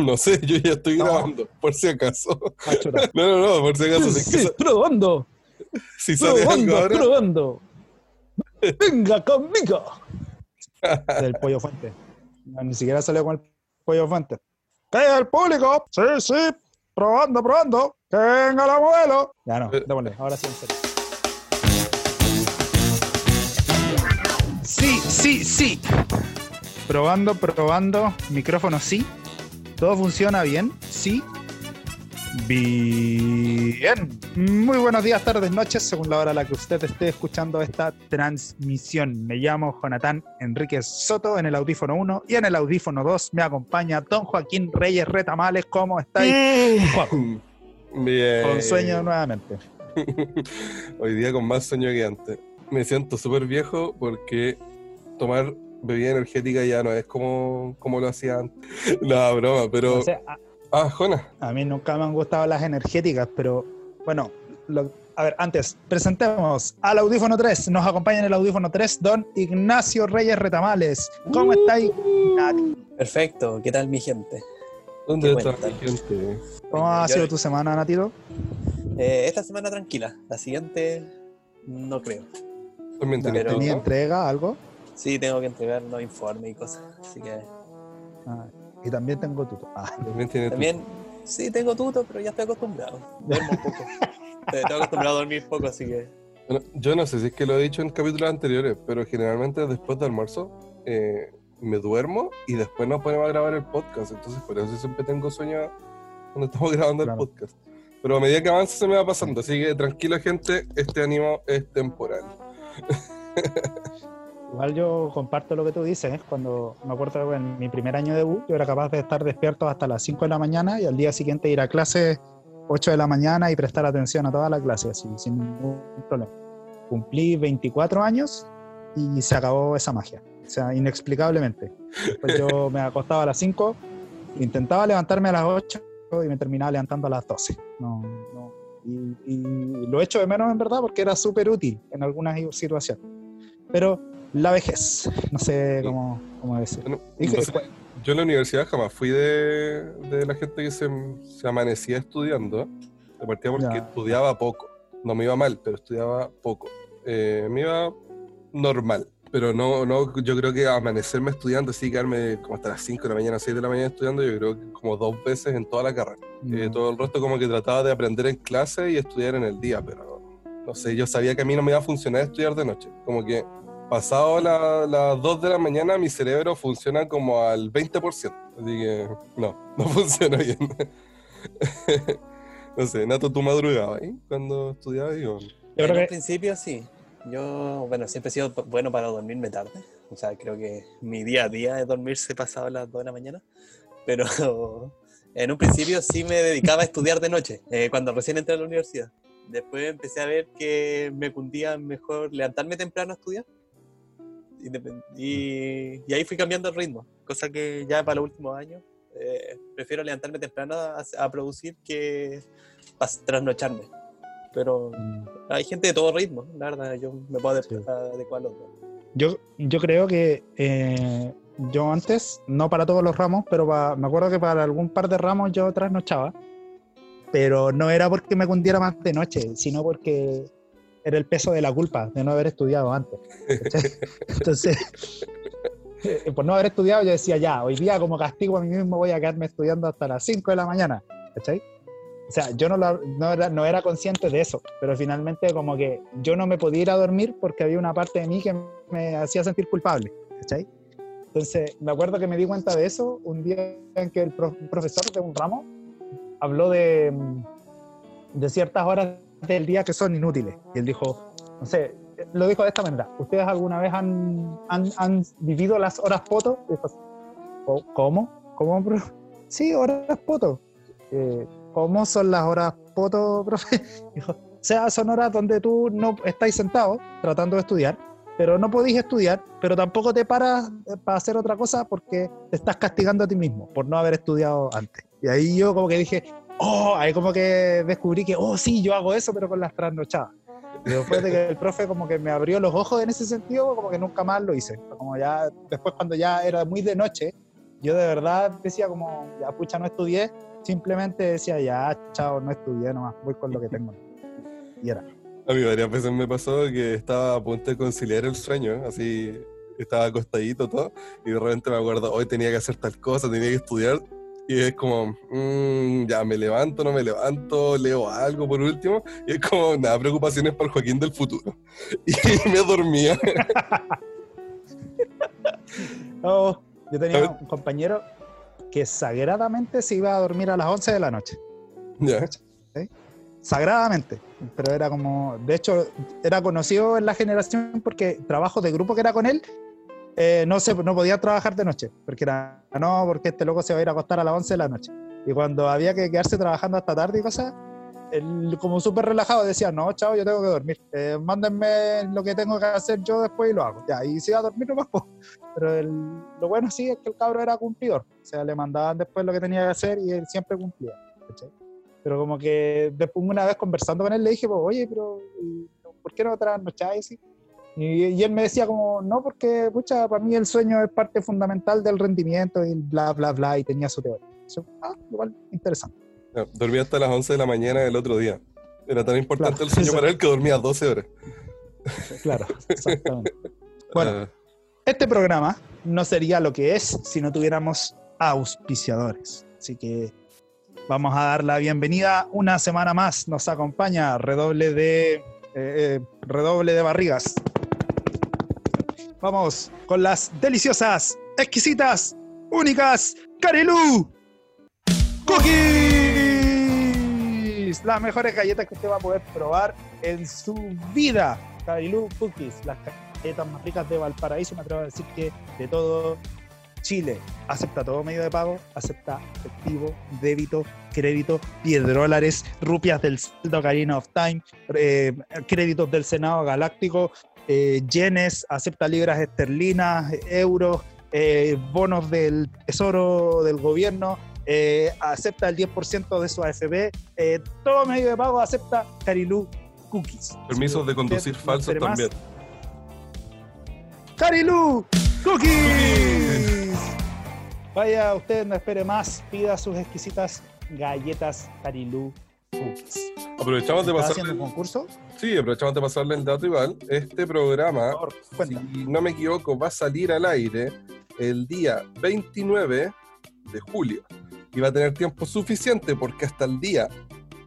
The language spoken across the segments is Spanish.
No sé, yo ya estoy No. grabando, por si acaso. No, no, no, por si acaso. Sí, probando, si sale algo probando, ahora, probando. Venga conmigo. Del pollo fuente. No, ni siquiera salió con el pollo fuente. ¡Que el público! Sí, sí. Probando, probando. ¡Que venga la modelo! Ya no, Eh. démosle. Ahora sí, en serio. Sí, sí, sí. Probando, probando. Micrófono sí. ¿Todo funciona bien? Sí. Bien. Muy buenos días, tardes, noches, según la hora a la que usted esté escuchando esta transmisión. Me llamo Jonathan Enríquez Soto en el audífono 1 y en el audífono 2 me acompaña don Joaquín Reyes Retamales. ¿Cómo estáis? Juan? Bien. Con sueño nuevamente. Hoy día con más sueño que antes. Me siento súper viejo porque tomar bebida energética ya no es como, como lo hacía antes. No, broma, pero. No sé, a, Ah, Jona. a mí nunca me han gustado las energéticas, pero bueno, lo- a ver, antes, presentemos al audífono 3. Nos acompaña en el audífono 3 don Ignacio Reyes Retamales. ¿Cómo estáis? Nati? Perfecto, ¿qué tal mi gente? ¿Dónde está mi gente? ¿Cómo ha sido tu semana, Natito? Eh, esta semana tranquila, la siguiente no creo. ¿Tenía entrega, algo? Sí, tengo que entregar los informes y cosas, así que Ah, y también tengo tuto. Ah, También tiene también, sí, tengo tuto, pero ya estoy acostumbrado. Duermo un poco. Estoy acostumbrado a dormir poco, así que Bueno, yo no sé si es que lo he dicho en capítulos anteriores, pero generalmente después del almuerzo eh, me duermo y después nos ponemos a grabar el podcast. Entonces, por eso siempre tengo sueño cuando estamos grabando Claro. el podcast. Pero a medida que avanza se me va pasando. Así que tranquila, gente, este ánimo es temporal. Igual yo comparto lo que tú dices. ¿eh? Cuando me acuerdo en mi primer año de U, yo era capaz de estar despierto hasta las 5 de la mañana y al día siguiente ir a clase 8 de la mañana y prestar atención a toda la clase, así, sin ningún problema. Cumplí 24 años y se acabó esa magia. O sea, inexplicablemente. Pues yo me acostaba a las 5, intentaba levantarme a las 8 y me terminaba levantando a las 12. No, no. Y, y lo echo de menos en verdad porque era súper útil en algunas situaciones. Pero la vejez, no sé cómo, cómo decir. Bueno, Dije- no sé, yo en la universidad jamás fui de, de la gente que se, se amanecía estudiando. De partida porque Ya. estudiaba poco. No me iba mal, pero estudiaba poco. Eh, me iba normal. Pero no, no, yo creo que amanecerme estudiando, así quedarme como hasta las 5 de la mañana, 6 de la mañana estudiando, yo creo que como dos veces en toda la carrera. Eh, todo el resto como que trataba de aprender en clase y estudiar en el día, pero no sé, yo sabía que a mí no me iba a funcionar estudiar de noche. Como que pasado la- las 2 de la mañana mi cerebro funciona como al 20%. Así que no, no funciona bien. no sé, Nato, ¿tú madrugabas ahí cuando estudiabas? Yo en creo un que principio sí. Yo, bueno, siempre he sido bueno para dormirme tarde. O sea, creo que mi día a día es dormirse pasado las 2 de la mañana. Pero en un principio sí me dedicaba a estudiar de noche, eh, cuando recién entré a la universidad. Después empecé a ver que me cundía mejor levantarme temprano a estudiar. Y, y ahí fui cambiando el ritmo, cosa que ya para los últimos años eh, prefiero levantarme temprano a, a producir que pas- trasnocharme. Pero mm, hay gente de todo ritmo, la verdad, yo me puedo Sí. adecuar a los dos. yo, yo creo que eh, yo antes, no para todos los ramos, pero me acuerdo que para algún par de ramos yo trasnochaba. Pero no era porque me cundiera más de noche, sino porque era el peso de la culpa de no haber estudiado antes. ¿cachai? Entonces, eh, por no haber estudiado, yo decía, ya, hoy día como castigo a mí mismo voy a quedarme estudiando hasta las 5 de la mañana. ¿Cachai? O sea, yo no, lo- no, era, no era consciente de eso, pero finalmente como que yo no me podía ir a dormir porque había una parte de mí que me hacía sentir culpable. ¿Cachai? Entonces, me acuerdo que me di cuenta de eso un día en que el profesor de un ramo habló de, mm, de ciertas horas del día que son inútiles. Y él dijo, no sé, lo dijo de esta manera, ¿ustedes alguna vez han, han, han vivido las horas poto? Y dijo, "¿Co- ¿Cómo? ¿Cómo, profe? Sí, horas poto. Eh, ¿Cómo son las horas poto, profe? Dijo, o sea, son horas donde tú no estáis sentado tratando de estudiar, pero no podéis estudiar, pero tampoco te paras eh, para hacer otra cosa porque te estás castigando a ti mismo por no haber estudiado antes. Y ahí yo como que dije, oh, ahí como que descubrí que, oh, sí, yo hago eso, pero con las trasnochadas. Y después de que el profe como que me abrió los ojos en ese sentido, como que nunca más lo hice. Como ya, después cuando ya era muy de noche, yo de verdad decía como, ya pucha, no estudié, simplemente decía, ya, chao, no estudié nomás, voy con lo que tengo. Y era. A mí varias veces me pasó que estaba a punto de conciliar el sueño, así estaba acostadito todo, y de repente me acuerdo, hoy tenía que hacer tal cosa, tenía que estudiar, y es como, mm, ya me levanto, no me levanto, leo algo por último, y es como, nada, preocupaciones para el Joaquín del futuro. Y me dormía. Oh, yo tenía un compañero que sagradamente se iba a dormir a las 11 de la noche. Ya. Sagradamente. Pero era como, de hecho, era conocido en la generación porque trabajo de grupo que era con él, eh, no, se, no podía trabajar de noche. Porque era, no, porque este loco se va a ir a acostar a las 11 de la noche. Y cuando había que quedarse trabajando hasta tarde y cosas, él como súper relajado decía, no, chao, yo tengo que dormir. Eh, mándenme lo que tengo que hacer yo después y lo hago. Ya, y se iba a dormir nomás. Pero el- lo bueno sí es que el cabro era cumplidor. O sea, le mandaban después lo que tenía que hacer y él siempre cumplía. Pero como que después una vez conversando con él le dije, pues, oye, pero ¿y ¿por qué no trasnocháis? Y, y él me decía como, no, porque, pucha, para mí el sueño es parte fundamental del rendimiento y bla, bla, bla, y tenía su teoría. Yo, ah, igual, interesante. No, dormí hasta las 11 de la mañana del otro día. Era tan importante Claro, el sueño eso. para él que dormía 12 horas. Claro, exactamente. Bueno, Ah, Este programa no sería lo que es si no tuviéramos auspiciadores. Así que vamos a dar la bienvenida una semana más. Nos acompaña redoble de eh, eh, redoble de barrigas. Vamos con las deliciosas, exquisitas, únicas Carilú Cookies. Las mejores galletas que usted va a poder probar en su vida. Carilú Cookies, las galletas más ricas de Valparaíso, me atrevo a decir que de todo Chile. Acepta todo medio de pago, acepta efectivo, débito, crédito, piedrólares, rupias del saldo Carina of Time, eh, créditos del Senado Galáctico, eh, yenes, acepta libras esterlinas, euros, eh, bonos del Tesoro del gobierno, eh, acepta el 10% de su AFB, todo medio de pago acepta Carilú Cookies. permisos de conducir falsos también. Carilú Cookies. Vaya, usted no espere más, pida sus exquisitas galletas Carilú Cookies. Aprovechamos de ¿Está pasarle, haciendo un concurso? sí, aprovechamos de pasarle el dato igual. Este programa, favor, si no me equivoco, va a salir al aire el día 29 de julio. Y va a tener tiempo suficiente porque hasta el día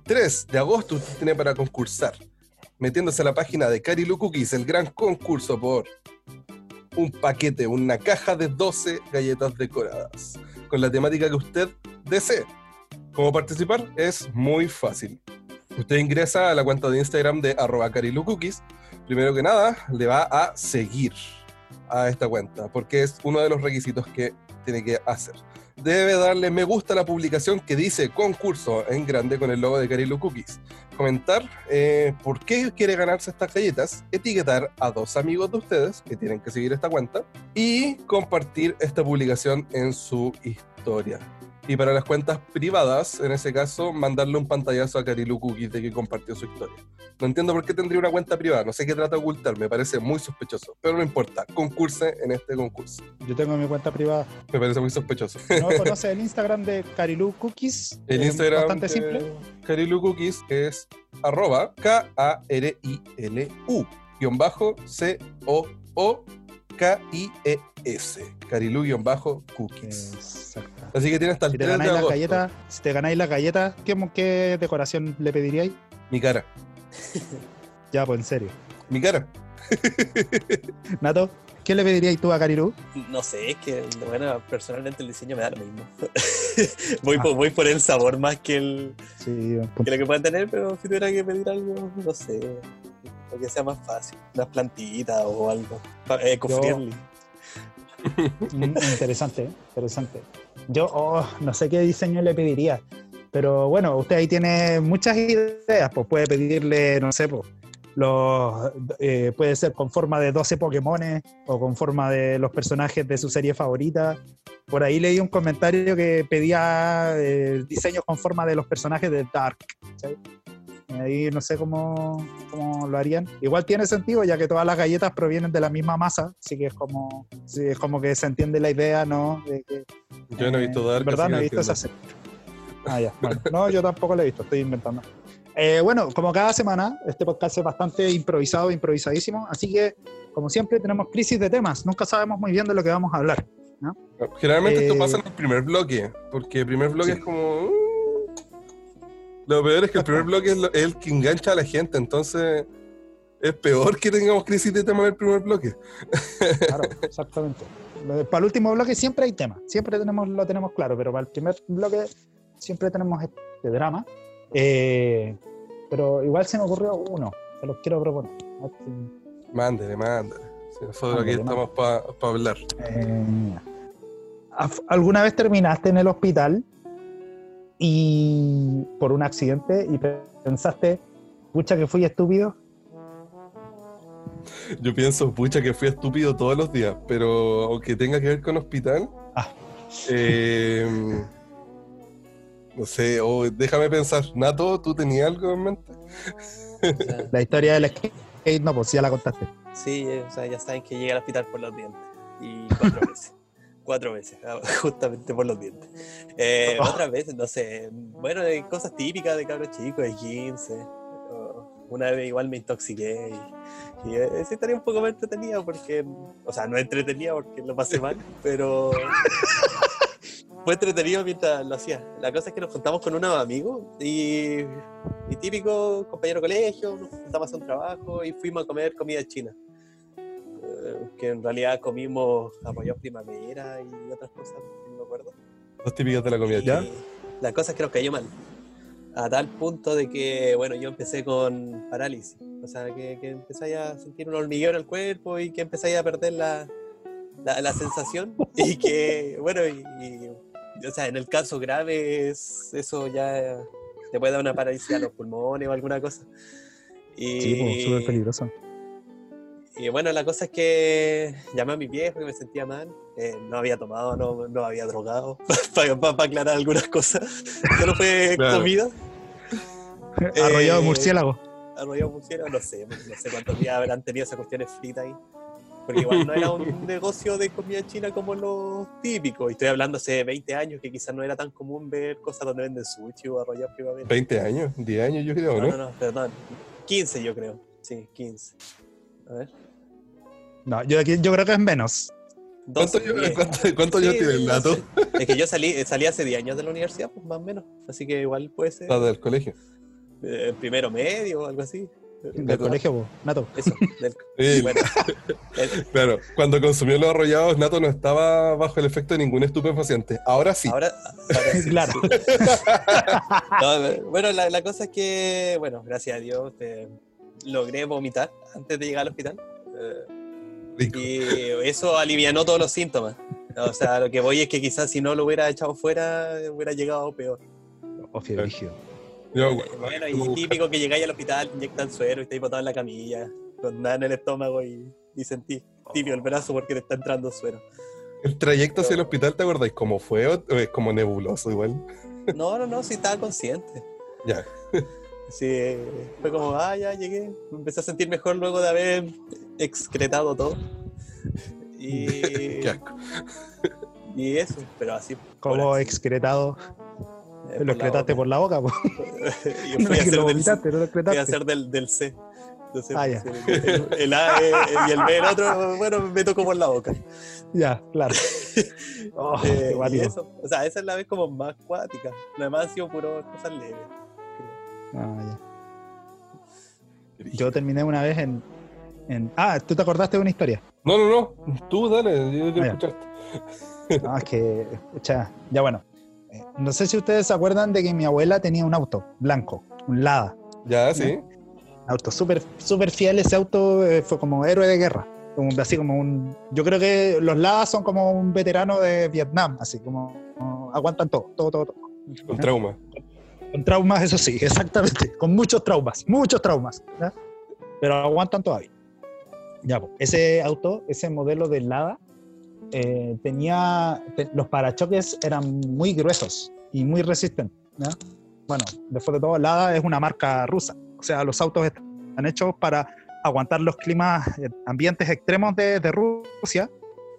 3 de agosto usted tiene para concursar. Metiéndose a la página de Carilu Cookies, el gran concurso por un paquete, una caja de 12 galletas decoradas, con la temática que usted desee. ¿Cómo participar? Es muy fácil. Usted ingresa a la cuenta de Instagram de arroba carilucookies. Primero que nada, le va a seguir a esta cuenta, porque es uno de los requisitos que tiene que hacer. Debe darle me gusta a la publicación que dice concurso en grande con el logo de Carilu Cookies. Comentar eh, por qué quiere ganarse estas galletas, etiquetar a dos amigos de ustedes que tienen que seguir esta cuenta y compartir esta publicación en su historia. Y para las cuentas privadas, en ese caso, mandarle un pantallazo a Carilu Cookies de que compartió su historia. No entiendo por qué tendría una cuenta privada, no sé qué trata de ocultar, me parece muy sospechoso, pero no importa, concurse en este concurso. Yo tengo mi cuenta privada. Me parece muy sospechoso. ¿No conoce el Instagram de Carilú Cookies? El Instagram Bastante de simple. Carilu Cookies es arroba K-A-R-I-L-U guion bajo C-O-O-K-I-E-S Carilu guion bajo Cookies. Exacto. Así que tiene hasta el Si te 3 de ganáis las agosto. galletas, si te ganáis las galletas, ¿qué, qué decoración le pediríais? Mi cara, Ya, pues en serio. mi cara. Nato, ¿qué le pediríais tú a Carilú? No sé, es que bueno, personalmente el diseño me da lo mismo. voy, Ah. por, voy por el sabor más que, el, Sí, que lo que puedan tener, pero si tuviera que pedir algo, no sé, lo que sea más fácil, unas plantitas o algo. Eh, eco-friendly. Mm, interesante, ¿eh? interesante. Yo oh, no sé qué diseño le pediría, pero bueno, usted ahí tiene muchas ideas, pues puede pedirle, no sé, pues, los, eh, puede ser con forma de 12 Pokémones o con forma de los personajes de su serie favorita. Por ahí leí un comentario que pedía eh, diseños con forma de los personajes de Dark. ¿cachai? Ahí no sé cómo, cómo lo harían. Igual tiene sentido, ya que todas las galletas provienen de la misma masa, así que es como, sí, es como que se entiende la idea, ¿no? De que, Yo no he visto eh, Dark. ¿Verdad? así No he visto esa serie. Ah, ya. Bueno, no, yo tampoco la he visto, estoy inventando. Eh, bueno, como cada semana, este podcast es bastante improvisado, improvisadísimo, así que, como siempre, tenemos crisis de temas. Nunca sabemos muy bien de lo que vamos a hablar. Generalmente esto Eh, pasa en el primer bloque, porque el primer bloque Sí. es como... Lo peor es que el primer bloque es, lo- es el que engancha a la gente, entonces es peor que tengamos crisis de tema en el primer bloque. Claro, exactamente. Para el último bloque siempre hay tema, siempre tenemos, lo tenemos claro, pero para el primer bloque siempre tenemos este drama. Eh, pero igual se me ocurrió uno, se los quiero proponer. Mándele, mándele. Si nosotros aquí estamos para hablar. Eh, ¿af- ¿Alguna vez terminaste en el hospital y por un accidente y pe- pensaste, pucha que fui estúpido? Yo pienso, pucha, que fui estúpido todos los días, pero aunque tenga que ver con hospital, Ah. eh, no sé, o déjame pensar, Nato, ¿tú tenías algo en mente? La historia del skate, no, pues ya la contaste. Sí, o sea, ya saben que llegué al hospital por los dientes. Y cuatro veces. Cuatro veces, justamente por los dientes. Eh, Oh. Otras veces, no sé, bueno, de cosas típicas de cabros chicos, de 15. o Una vez igual me intoxiqué y, y eh, esa historia un poco más entretenida porque, o sea, no entretenida porque lo pasé mal, pero fue entretenido mientras lo hacía. La cosa es que nos juntamos con unos amigos y, y típico compañero de colegio, nos juntamos a un trabajo y fuimos a comer comida china. Que en realidad comimos arroyo primavera y otras cosas, no me acuerdo. Los típicos de la comida Y china. La cosa es que nos cayó mal. A tal punto de que, bueno, yo empecé con parálisis. O sea, que, que empecé a sentir un hormigueo en el cuerpo y que empecé a perder la, la, la sensación. Y que, bueno, y, y, o sea, en el caso grave, es, eso ya te puede dar una parálisis a los pulmones o alguna cosa. Y, Sí, pues, súper peligroso. Y bueno, la cosa es que llamé a mi viejo que me sentía mal. Eh, no había tomado, no, no había drogado, para aclarar algunas cosas. Solo fue Claro. comida. Arrollado Eh, murciélago. Arrollado murciélago, no sé, no sé cuántos días habrán tenido esas cuestiones fritas ahí. Porque igual no era un negocio de comida china como los típicos. Y estoy hablando hace 20 años que quizás no era tan común ver cosas donde venden sushi o arrollado primavera. 20 años, 10 años yo creo, No, ¿no? no, no, perdón. 15 yo creo. Sí, 15. A ver. No, yo, aquí- yo creo que es menos. ¿Cuántos 12, años diez. cuánto, cuántos años Sí, tiene el sé. Es que yo salí, salí hace 10 años de la universidad, pues más o menos. Así que igual puede ser Ah, del colegio. eh, primero medio o algo así. Del Nato. colegio, po, Nato. Eso, del, Sí, bueno. Eh, Claro, cuando consumió los arrollados, Nato no estaba bajo el efecto de ningún estupefaciente. Ahora sí. Ahora, ahora sí, Claro. No, bueno, la, la cosa es que, bueno, gracias a Dios eh, logré vomitar antes de llegar al hospital. Eh, Rico. y eso alivianó todos los síntomas. O sea, lo que voy es que quizás si no lo hubiera echado fuera, hubiera llegado peor. Yo, Eh, Bueno, y típico que llegáis al hospital, inyectan suero y estáis botado en la camilla, con nada en el estómago y, y sentís tibio el brazo porque te está entrando suero. el trayecto hacia el hospital, ¿te acordáis cómo fue? ¿O es como nebuloso igual? No, no, no, sí estaba consciente. Ya. Sí, fue como, ah, ya llegué. Me empecé a sentir mejor luego de haber excretado todo. Y, Qué asco. y eso, pero así. Así, excretado. eh, Lo excretaste por la boca, po. Yo No fui a es que hacer lo del, vomitaste, no lo fui a excretaste. hacer del, del C. Entonces, Ah, ya. pues, el, el A eh, y el B, el otro, bueno, me tocó por la boca. Ya, claro. Oh, Eh, qué y guático. eso, o sea, esa es la vez como más cuática. Lo demás han sido puro cosas leves. Ah, ya. Yo terminé una vez en, en- Ah, ¿tú te acordaste de una historia? No, no, no. Tú dale, yo quiero Ah, ya. escucharte. No, es que... pucha, ya bueno. Eh, No sé si ustedes se acuerdan de que mi abuela tenía un auto blanco, un Lada. Ya, sí. Auto súper súper fiel. Ese auto eh, fue como héroe de guerra. Como, así como un... Yo creo que los Ladas son como un veterano de Vietnam, así como... como aguantan todo, todo, todo, todo. Con trauma. Con traumas, eso sí, exactamente. Con muchos traumas, muchos traumas. Pero aguantan todavía. Ya, pues, ese auto, ese modelo de Lada, eh, tenía. te- los parachoques eran muy gruesos y muy resistentes. Bueno, después de todo, Lada es una marca rusa. O sea, los autos están hechos para aguantar los climas, eh, ambientes extremos de, de Rusia.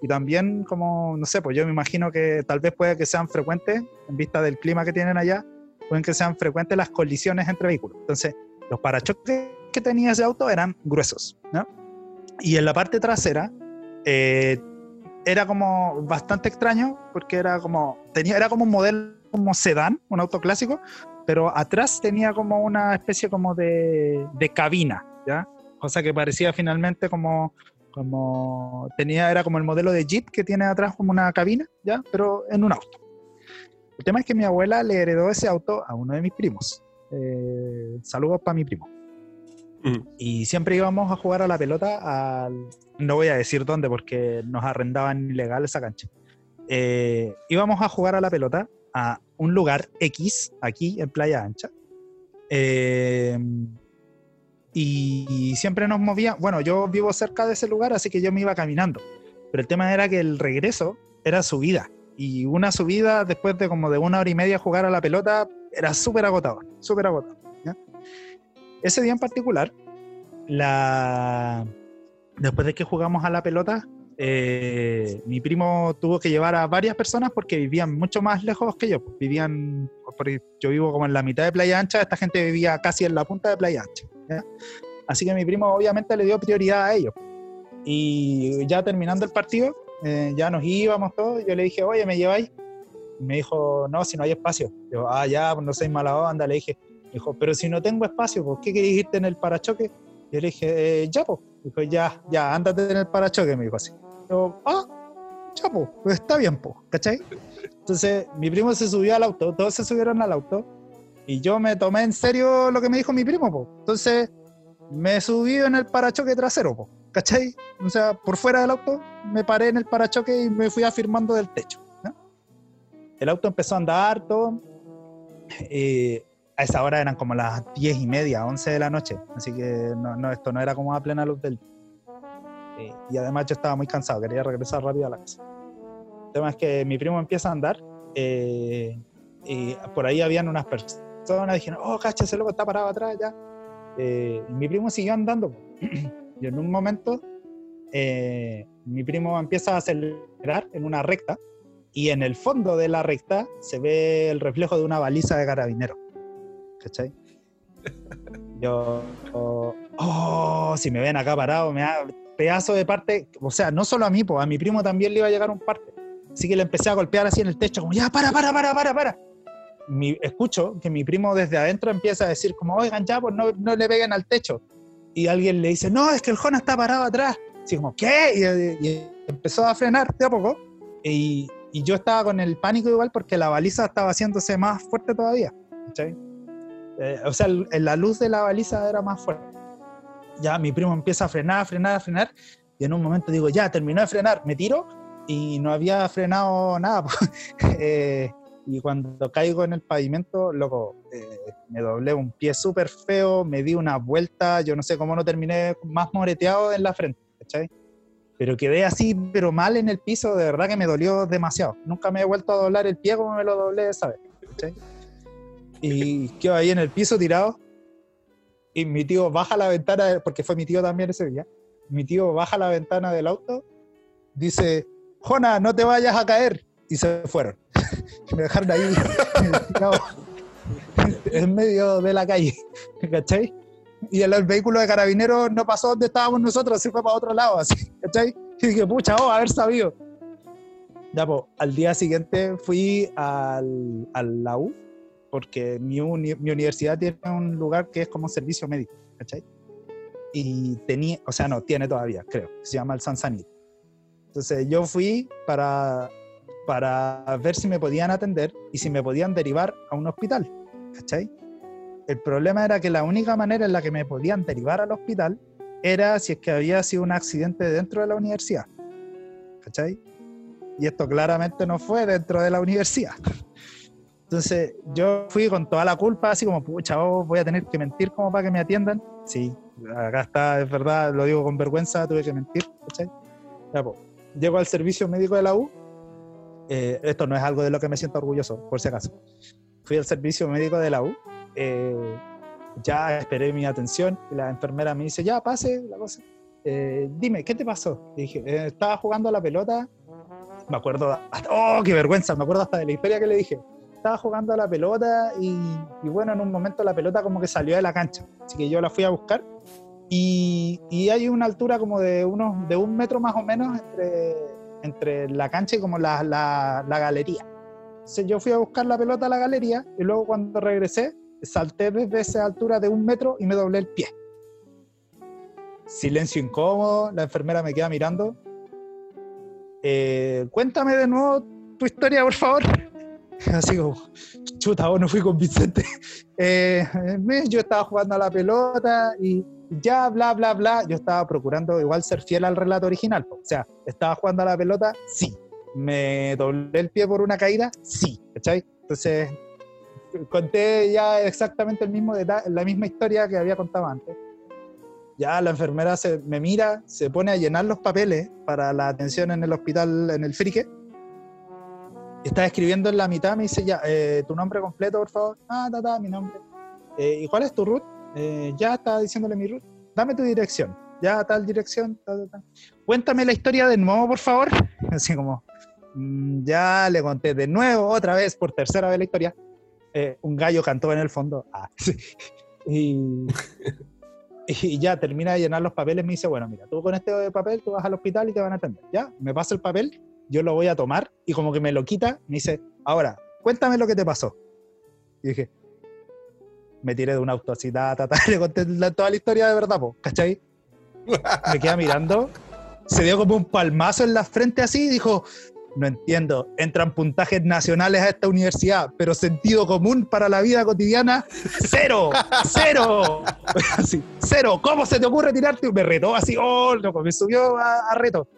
Y también, como, no sé, pues yo me imagino que tal vez puede que sean frecuentes, en vista del clima que tienen allá, pueden que sean frecuentes las colisiones entre vehículos. Entonces, los parachoques que tenía ese auto eran gruesos, ¿no? Y en la parte trasera eh, era como bastante extraño porque era como, tenía, era como un modelo como sedán, un auto clásico, pero atrás tenía como una especie como de, de cabina, ¿ya? Cosa que parecía finalmente como, como, tenía, era como el modelo de Jeep que tiene atrás como una cabina, ¿ya? Pero en un auto. El tema es que mi abuela le heredó ese auto a uno de mis primos. Eh, saludos para mi primo. Y siempre íbamos a jugar a la pelota al... No voy a decir dónde porque nos arrendaban ilegal esa cancha. Eh, íbamos a jugar a la pelota a un lugar X, aquí en Playa Ancha. Eh, y siempre nos movía, bueno, yo vivo cerca de ese lugar, así que yo me iba caminando. Pero el tema era que el regreso era subida. Y una subida después de como de una hora y media jugar a la pelota era súper agotador, súper agotador. ¿ya? Ese día en particular, la... después de que jugamos a la pelota, eh, mi primo tuvo que llevar a varias personas porque vivían mucho más lejos que yo. pues, Vivían, yo vivo como en la mitad de Playa Ancha, esta gente vivía casi en la punta de Playa Ancha. Así que mi primo obviamente le dio prioridad a ellos. Y ya terminando el partido, eh, ya nos íbamos todos. Yo le dije, oye, ¿me lleváis? Me dijo, no, si no hay espacio. Yo, ah, ya, pues no soy mala onda. Le dije, dijo, pero si no tengo espacio, ¿por qué queréis irte en el parachoque? Yo le dije, eh, ya, pues. Dijo, ya, ya, ándate en el parachoque, me dijo así. Yo, ah, ya, pues, pues está bien, pues, ¿cachai? Entonces, mi primo se subió al auto, todos se subieron al auto, y yo me tomé en serio lo que me dijo mi primo, pues. Entonces, me subí en el parachoque trasero, pues, ¿cachai? O sea, por fuera del auto, me paré en el parachoque y me fui afirmando del techo. ¿no? El auto empezó a andar, todo. Eh, a esa hora eran como las 10 y media, 11 de la noche, así que no, no, esto no era como a plena luz del eh, y además yo estaba muy cansado, quería regresar rápido a la casa. El tema es que mi primo empieza a andar eh, y por ahí habían unas personas, dijeron, oh, cacha, ese loco está parado atrás ya. Eh, y mi primo siguió andando. y en un momento eh, mi primo empieza a acelerar en una recta y en el fondo de la recta se ve el reflejo de una baliza de carabinero. ¿Cachai? Yo, oh, oh, si me ven acá parado, me da pedazo de parte, o sea, no solo a mí, pues a mi primo también le iba a llegar un parte. Así que le empecé a golpear así en el techo, como, ya, para, para, para, para, para. Mi, escucho que mi primo desde adentro empieza a decir como, oigan, ya, pues no, no le peguen al techo. Y alguien le dice, no, es que el Jona está parado atrás. Así como, ¿qué? Y, y empezó a frenar de a poco. Y, y, yo estaba con el pánico igual porque la baliza estaba haciéndose más fuerte todavía. ¿cachai? Eh, o sea, el, la luz de la baliza era más fuerte. Ya mi primo empieza a frenar, a frenar, a frenar. Y en un momento digo, ya, terminó de frenar, me tiro. Y no había frenado nada. eh, y cuando caigo en el pavimento, loco, eh, me doblé un pie súper feo, me di una vuelta, yo no sé cómo no terminé más moreteado en la frente, ¿cachai? Pero quedé así, pero mal en el piso, de verdad que me dolió demasiado. Nunca me he vuelto a doblar el pie como me lo doblé esa vez, ¿cachai? Y quedo ahí en el piso tirado, y mi tío baja la ventana, porque fue mi tío también ese día, mi tío baja la ventana del auto, dice, Jona, no te vayas a caer, y se fueron. me dejaron ahí en medio de la calle, ¿cachai? Y el, el, vehículo de carabineros no pasó donde estábamos nosotros, se fue para otro lado, así, ¿cachai? Y dije, pucha, oh, haber sabido. Ya, pues, al día siguiente fui al, al la U, porque mi, uni, mi universidad tiene un lugar que es como servicio médico, ¿cachai? Y tenía, o sea, no, tiene todavía, creo, se llama el Sansanit. Entonces yo fui para para ver si me podían atender y si me podían derivar a un hospital. ¿Cachai? El problema era que la única manera en la que me podían derivar al hospital era si es que había sido un accidente dentro de la universidad. ¿Cachai? Y esto claramente no fue dentro de la universidad. Entonces yo fui con toda la culpa, así como, pucha, oh, voy a tener que mentir como para que me atiendan. Sí, acá está, es verdad, lo digo con vergüenza, tuve que mentir. ¿cachai? Ya, pues, llego al servicio médico de la U eh, esto no es algo de lo que me siento orgulloso, por si acaso. Fui al servicio médico de la U eh, ya esperé mi atención y la enfermera me dice, ya, pase la cosa. Eh, dime, ¿qué te pasó? Y dije, "Eh, estaba jugando a la pelota. Me acuerdo, hasta- oh, qué vergüenza, me acuerdo hasta de la historia que le dije. Estaba jugando a la pelota y, y bueno, en un momento la pelota como que salió de la cancha. Así que yo la fui a buscar y, y hay una altura como de, unos, de un metro más o menos entre, entre la cancha y como la, la, galería. Entonces yo fui a buscar la pelota a la galería y luego cuando regresé salté desde esa altura de un metro y me doblé el pie. Silencio incómodo, la enfermera me queda mirando. Eh, cuéntame de nuevo tu historia, por favor. Así como, chuta, vos no fui convincente. Eh, me- yo estaba jugando a la pelota y ya, bla, bla, bla. Yo estaba procurando igual ser fiel al relato original. O sea, estaba jugando a la pelota, sí. Me doblé el pie por una caída, sí. ¿Cachai? Entonces, conté ya exactamente el mismo la misma historia que había contado antes. Ya la enfermera se, me mira, se pone a llenar los papeles para la atención en el hospital, en el Frique. Y está escribiendo en la mitad, me dice ya, eh, tu nombre completo, por favor. Ah, ta, ta, mi nombre. Eh, ¿Y cuál es tu root? Eh, ya está diciéndole mi root. Dame tu dirección. Ya, tal dirección. ta, ta, ta. Cuéntame la historia de nuevo, por favor. Así como, mm, ya le conté de nuevo, otra vez, por tercera vez la historia. Un gallo cantó en el fondo. Ah, sí. Y, y ya termina de llenar los papeles. Me dice, bueno, mira, tú con este papel tú vas al hospital y te van a atender. Ya, me pasa el papel, yo lo voy a tomar y como que me lo quita, me dice, ahora, cuéntame lo que te pasó. Y dije, me tiré de un auto así, ta, ta, ta, le conté toda la historia de verdad, po, ¿cachai? Me queda mirando, se dio como un palmazo en la frente así y dijo, no entiendo, entran puntajes nacionales a esta universidad, pero sentido común para la vida cotidiana, cero, cero, así, cero, ¿cómo se te ocurre tirarte? Me retó así, oh, loco, me subió a, a reto.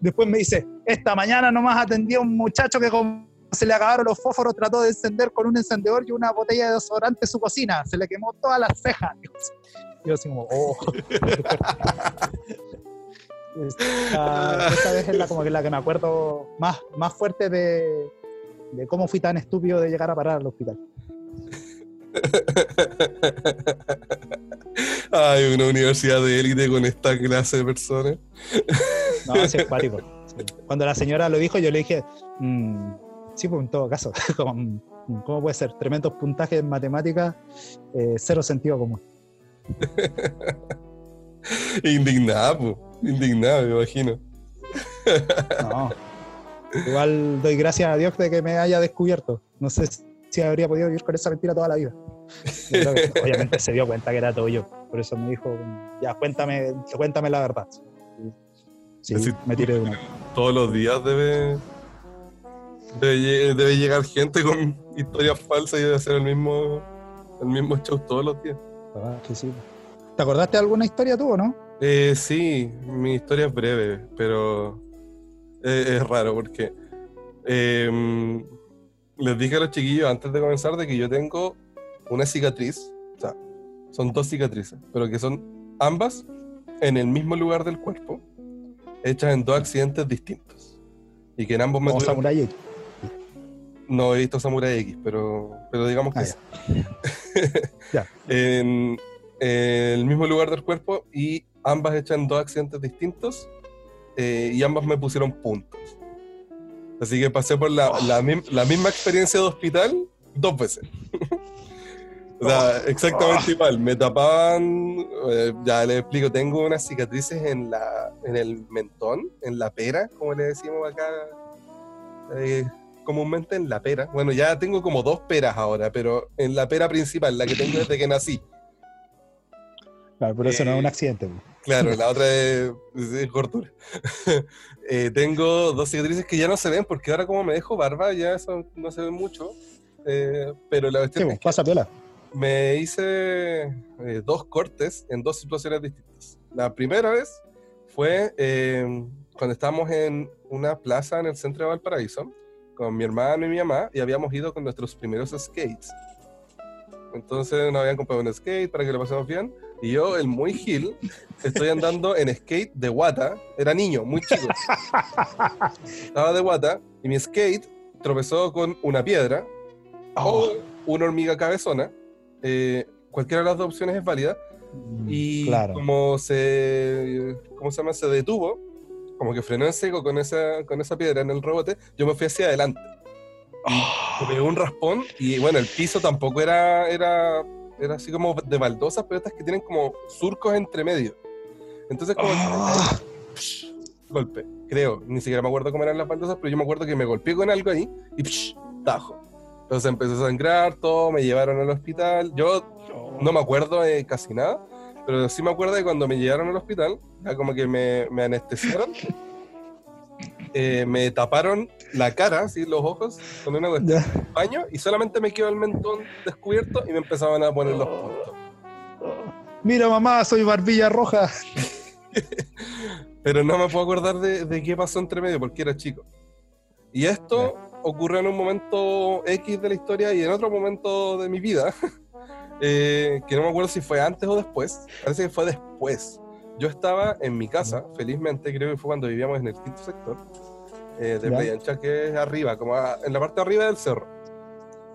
Después me dice, esta mañana nomás atendí a un muchacho que como se le acabaron los fósforos, trató de encender con un encendedor y una botella de desodorante su cocina, se le quemó todas las cejas. Yo así como, oh. Esta, esta vez es la, como que la que me acuerdo más, más fuerte de, de cómo fui tan estúpido de llegar a parar al hospital. Hay una universidad de élite con esta clase de personas. No, es. Sí. Cuando la señora lo dijo, yo le dije, "Mm, sí, pues en todo caso, como, mm, ¿cómo puede ser? Tremendos puntajes en matemáticas, eh, cero sentido común. Indignada, po. Indignada, me imagino. No. Igual doy gracias a Dios de que me haya descubierto. No sé si habría podido vivir con esa mentira toda la vida. Que, obviamente se dio cuenta que era todo yo. Por eso me dijo, ya cuéntame, cuéntame la verdad. Sí, Decir, me tiré de una. Todos los días debe, debe, lle- debe llegar gente con historias falsas y debe hacer el mismo, el mismo show todos los días. Ah, que sí. ¿Te acordaste de alguna historia tú o no? Eh, sí, mi historia es breve, pero eh, es raro porque eh, les dije a los chiquillos antes de comenzar de que yo tengo una cicatriz, o sea, son dos cicatrices, pero que son ambas en el mismo lugar del cuerpo, hechas en dos accidentes distintos. Y que en ambos me Como tuvieron- Samurai X. No he visto Samurai X, pero, pero digamos que Ah, sí. Ya. en, en el mismo lugar del cuerpo y ambas hechas en dos accidentes distintos eh, y ambas me pusieron puntos. Así que pasé por la, Oh. la, misma experiencia de hospital dos veces. o sea, exactamente igual. Me tapaban, eh, ya les explico, tengo unas cicatrices en, la, en el mentón, en la pera, como le decimos acá. eh, comúnmente en la pera. Bueno, ya tengo como dos peras ahora, pero en la pera principal, la que tengo desde que nací. Claro, por eso no es un Eh, accidente. Claro, la otra es, es gordura. Eh, tengo dos cicatrices que ya no se ven, porque ahora como me dejo barba, ya eso no se ve mucho. Eh, pero la Sí, cuestión po, es que pasa piola. me hice eh, dos cortes en dos situaciones distintas. La primera vez fue eh, cuando estábamos en una plaza en el centro de Valparaíso con mi hermano y mi mamá y habíamos ido con nuestros primeros skates. Entonces nos habían comprado un skate para que lo pasemos bien y yo, el muy gil, estoy andando en skate de guata. Era niño, muy chico. Estaba de guata y mi skate tropezó con una piedra o una hormiga cabezona. eh, cualquiera de las dos opciones es válida. Y Mm, claro. como se, ¿cómo se llama? Se detuvo, como que frenó en seco con esa, con esa piedra en el rebote, yo me fui hacia adelante. Me pegó un raspón y bueno, el piso tampoco era, era, era así como de baldosas, pero estas que tienen como surcos entre medio. Entonces como psh, golpe, creo, ni siquiera me acuerdo cómo eran las baldosas, pero yo me acuerdo que me golpeé con algo ahí y psh, tajo. Entonces empezó a sangrar todo, me llevaron al hospital. Yo no me acuerdo de casi nada, pero sí me acuerdo de cuando me llevaron al hospital, ya como que me, me anestesiaron, eh, me taparon la cara, así los ojos, con una cuestión de baño y solamente me quedó el mentón descubierto y me empezaban a poner los puntos. Mira, mamá, soy barbilla roja. Pero no me puedo acordar de, de qué pasó entre medio porque era chico. Y esto ocurrió en un momento X de la historia y en otro momento de mi vida, eh, que no me acuerdo si fue antes o después, parece que fue después. Yo estaba en mi casa, felizmente, creo que fue cuando vivíamos en el quinto sector eh, de Ya. Playa Ancha, que es arriba, como a- en la parte de arriba del cerro.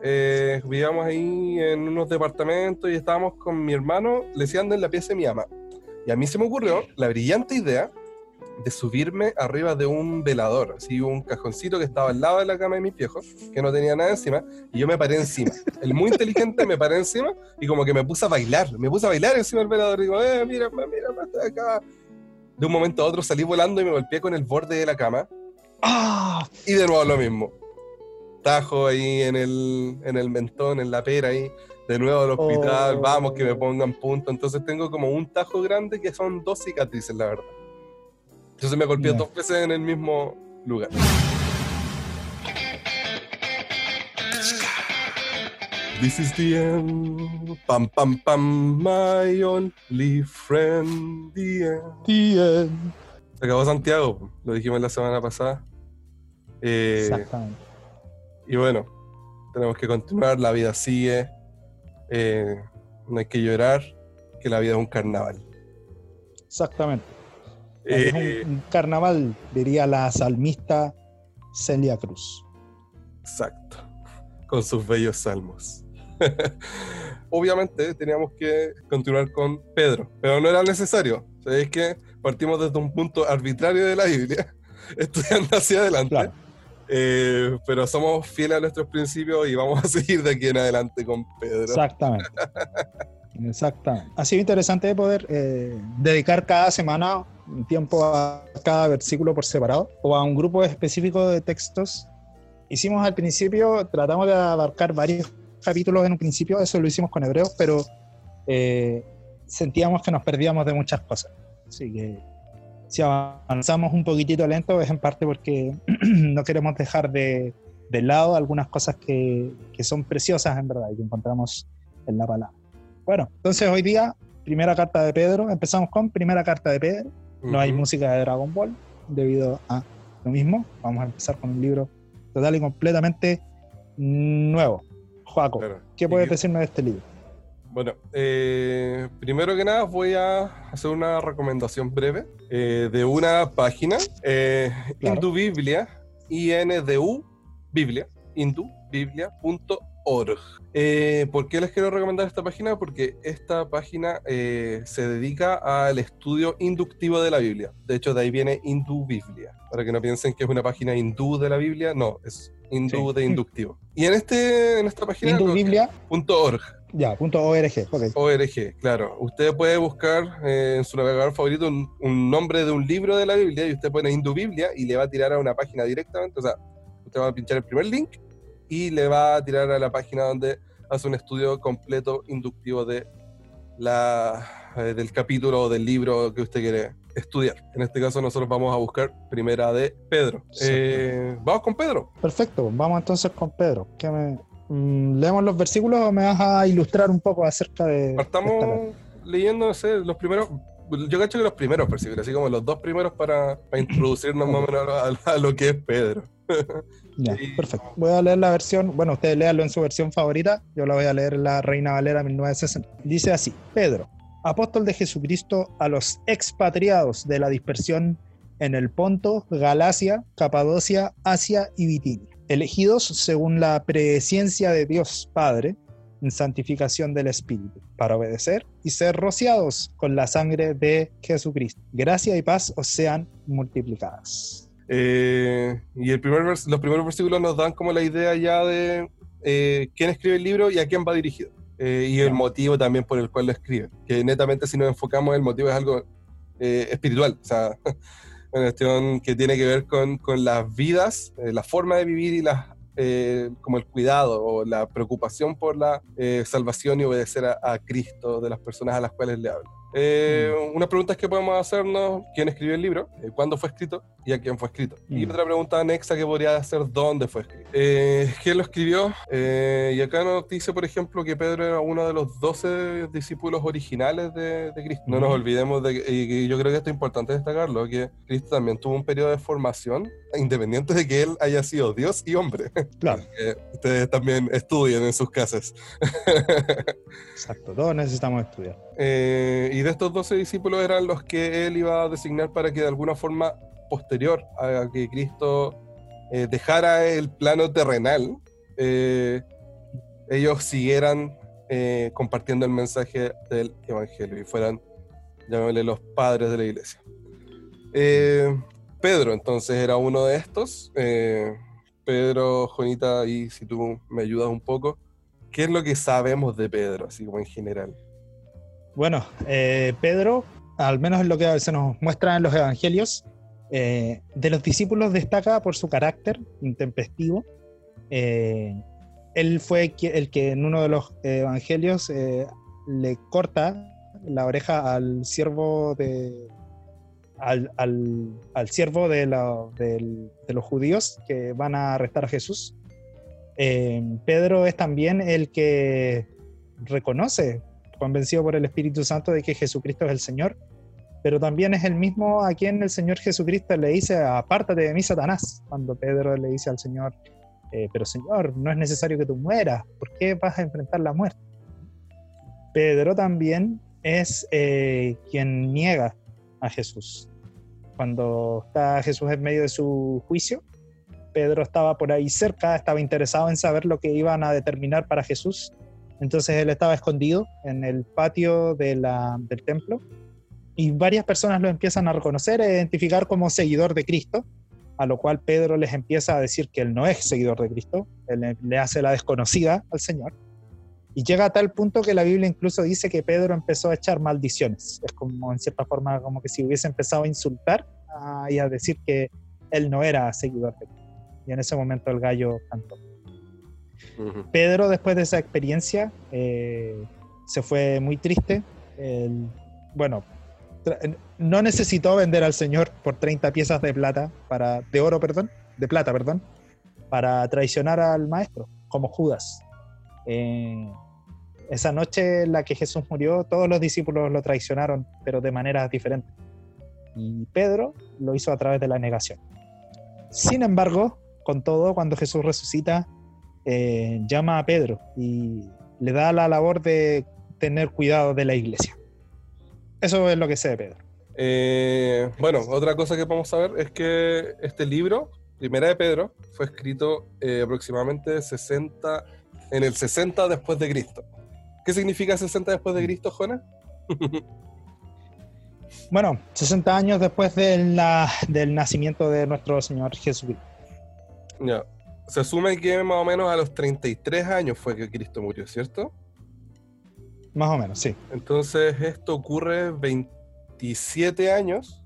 Eh, vivíamos ahí en unos departamentos y estábamos con mi hermano leseando en la pieza de mi ama. Y a mí se me ocurrió la brillante idea de subirme arriba de un velador, así un cajoncito que estaba al lado de la cama de mis viejos, que no tenía nada encima, y yo me paré encima. El muy inteligente me paré encima y como que me puse a bailar, me puse a bailar encima del velador y digo, eh, mira, mira, estoy acá. De un momento a otro salí volando y me golpeé con el borde de la cama Ah, y de nuevo lo mismo. Tajo ahí en el, en el mentón, en la pera ahí. De nuevo al hospital, Oh. vamos que me pongan punto. Entonces tengo como un tajo grande que son dos cicatrices, la verdad. Entonces me golpeé Ya. dos veces en el mismo lugar. This is the end. Pam, pam, pam, my only friend. The end. tía. Se acabó Santiago, lo dijimos la semana pasada. Eh, Exactamente. y bueno, tenemos que continuar, la vida sigue. eh, no hay que llorar, que la vida es un carnaval. Exactamente. Eh, es un, un carnaval, diría la salmista Celia Cruz. Exacto, con sus bellos salmos. Obviamente teníamos que continuar con Pedro, pero no era necesario. Sabéis que partimos desde un punto arbitrario de la Biblia, estudiando hacia adelante. Claro. Eh, pero somos fieles a nuestros principios y vamos a seguir de aquí en adelante con Pedro. Exactamente. Exactamente. Ha sido interesante poder eh, dedicar cada semana tiempo a cada versículo por separado o a un grupo específico de textos. Hicimos al principio, tratamos de abarcar varios capítulos en un principio, eso lo hicimos con Hebreos, pero eh, sentíamos que nos perdíamos de muchas cosas. Así que si avanzamos un poquitito lento es en parte porque no queremos dejar de, de lado algunas cosas que, que son preciosas en verdad y que encontramos en la palabra. Bueno, entonces hoy día, primera carta de Pedro, empezamos con primera carta de Pedro. No hay música de Dragon Ball debido a lo mismo. Vamos a empezar con un libro total y completamente nuevo. Joaco, Claro. ¿qué puedes decirnos de este libro? Bueno, eh, primero que nada voy a hacer una recomendación breve eh, de una página, eh, Claro. Hindu Biblia, INDU Biblia, indubiblia.org. Eh, ¿Por qué les quiero recomendar esta página? Porque esta página eh, se dedica al estudio inductivo de la Biblia. De hecho, de ahí viene Hindu Biblia. Para que no piensen que es una página hindú de la Biblia, no, es hindú Sí. de inductivo. Y en, este, en esta página... lo que- Indubiblia, punto .org. ya, punto .org. ORG, claro. Usted puede buscar eh, en su navegador favorito un, un nombre de un libro de la Biblia y usted pone Hindu Biblia y le va a tirar a una página directamente. O sea, usted va a pinchar el primer link y le va a tirar a la página donde hace un estudio completo inductivo de la, eh, del capítulo o del libro que usted quiere estudiar. En este caso nosotros vamos a buscar primera de Pedro. Sí. Eh, vamos con Pedro. Perfecto, vamos entonces con Pedro. ¿Qué me, mm, ¿Leemos los versículos o me vas a ilustrar un poco acerca de... de? Partamos leyendo, no sé, los primeros. Yo cacho que los primeros versículos, así como los dos primeros para, para introducirnos más o menos a, a lo que es Pedro. Ya, perfecto. Voy a leer la versión, bueno, ustedes léanlo en su versión favorita, yo la voy a leer en la Reina Valera 1960. Dice así, Pedro, apóstol de Jesucristo a los expatriados de la dispersión en el Ponto, Galacia, Capadocia, Asia y Bitinia, elegidos según la presciencia de Dios Padre, en santificación del Espíritu, para obedecer y ser rociados con la sangre de Jesucristo. Gracia y paz os sean multiplicadas. Eh, y el primer vers- los primeros versículos nos dan como la idea ya de eh, quién escribe el libro y a quién va dirigido. Eh, y el motivo también por el cual lo escribe. Que netamente si nos enfocamos, el motivo es algo eh, espiritual. O sea, una cuestión que tiene que ver con, con las vidas, la forma de vivir y las, eh, como el cuidado o la preocupación por la eh, salvación y obedecer a, a Cristo de las personas a las cuales le habla. Eh, Unas preguntas que podemos hacernos, ¿quién escribió el libro? Eh, ¿Cuándo fue escrito? ¿Y a quién fue escrito? Y Mm. otra pregunta anexa que podría ser, ¿dónde fue escrito? Eh, ¿Quién lo escribió? Eh, y acá nos dice, por ejemplo, que Pedro era uno de los doce discípulos originales de, de Cristo. No nos Ujú. olvidemos de que, y yo creo que esto es importante destacarlo, que Cristo también tuvo un periodo de formación, independiente de que él haya sido Dios y hombre. Claro, ustedes también estudien en sus casas. exacto. Todos necesitamos estudiar. Eh, y de estos 12 discípulos eran los que él iba a designar para que de alguna forma posterior a que Cristo eh, dejara el plano terrenal, eh, ellos siguieran compartiendo el mensaje del Evangelio y fueran, llamémosle, los padres de la iglesia. Pedro entonces era uno de estos. Pedro, Jonita, y si tú me ayudas un poco, ¿qué es lo que sabemos de Pedro, así como en general? Bueno, eh, Pedro, al menos en lo que se nos muestra en los evangelios, eh, de los discípulos destaca por su carácter intempestivo. Eh, él fue el que en uno de los evangelios le corta la oreja al siervo de los judíos que van a arrestar a Jesús. Pedro es también el que reconoce convencido por el Espíritu Santo de que Jesucristo es el Señor, pero también es el mismo a quien el Señor Jesucristo le dice, apártate de mí, Satanás, cuando Pedro le dice al Señor, eh, pero Señor, no es necesario que tú mueras, ¿por qué vas a enfrentar la muerte? Pedro también es eh, quien niega a Jesús. Cuando está Jesús en medio de su juicio, Pedro estaba por ahí cerca, estaba interesado en saber lo que iban a determinar para Jesús entonces él estaba escondido en el patio del templo y varias personas lo empiezan a reconocer e identificar como seguidor de Cristo, a lo cual Pedro les empieza a decir que él no es seguidor de Cristo, él le- le hace la desconocida al Señor. Y llega a tal punto que la Biblia incluso dice que Pedro empezó a echar maldiciones. Es como en cierta forma como que si hubiese empezado a insultar ah, y a decir que él no era seguidor de Cristo. Y en ese momento el gallo cantó. Pedro, después de esa experiencia, eh, se fue muy triste. Bueno, no necesitó vender al Señor por 30 piezas de plata, para, de oro, perdón, de plata, perdón, para traicionar al maestro, como Judas. Esa noche en la que Jesús murió, todos los discípulos lo traicionaron, pero de maneras diferentes. Y Pedro lo hizo a través de la negación. Sin embargo, con todo, cuando Jesús resucita, eh, llama a Pedro y le da la labor de tener cuidado de la iglesia. Eso es lo que sé de Pedro. Eh, bueno, otra cosa que podemos saber es que este libro, Primera de Pedro, fue escrito eh, aproximadamente 60, en el 60 después de Cristo. ¿Qué significa 60 después de Cristo, Jonas? Bueno, 60 años después de la- del nacimiento de nuestro Señor Jesucristo. Ya. Se asume que más o menos a los 33 años fue que Cristo murió, ¿cierto? Más o menos, sí. Entonces esto ocurre 27 años.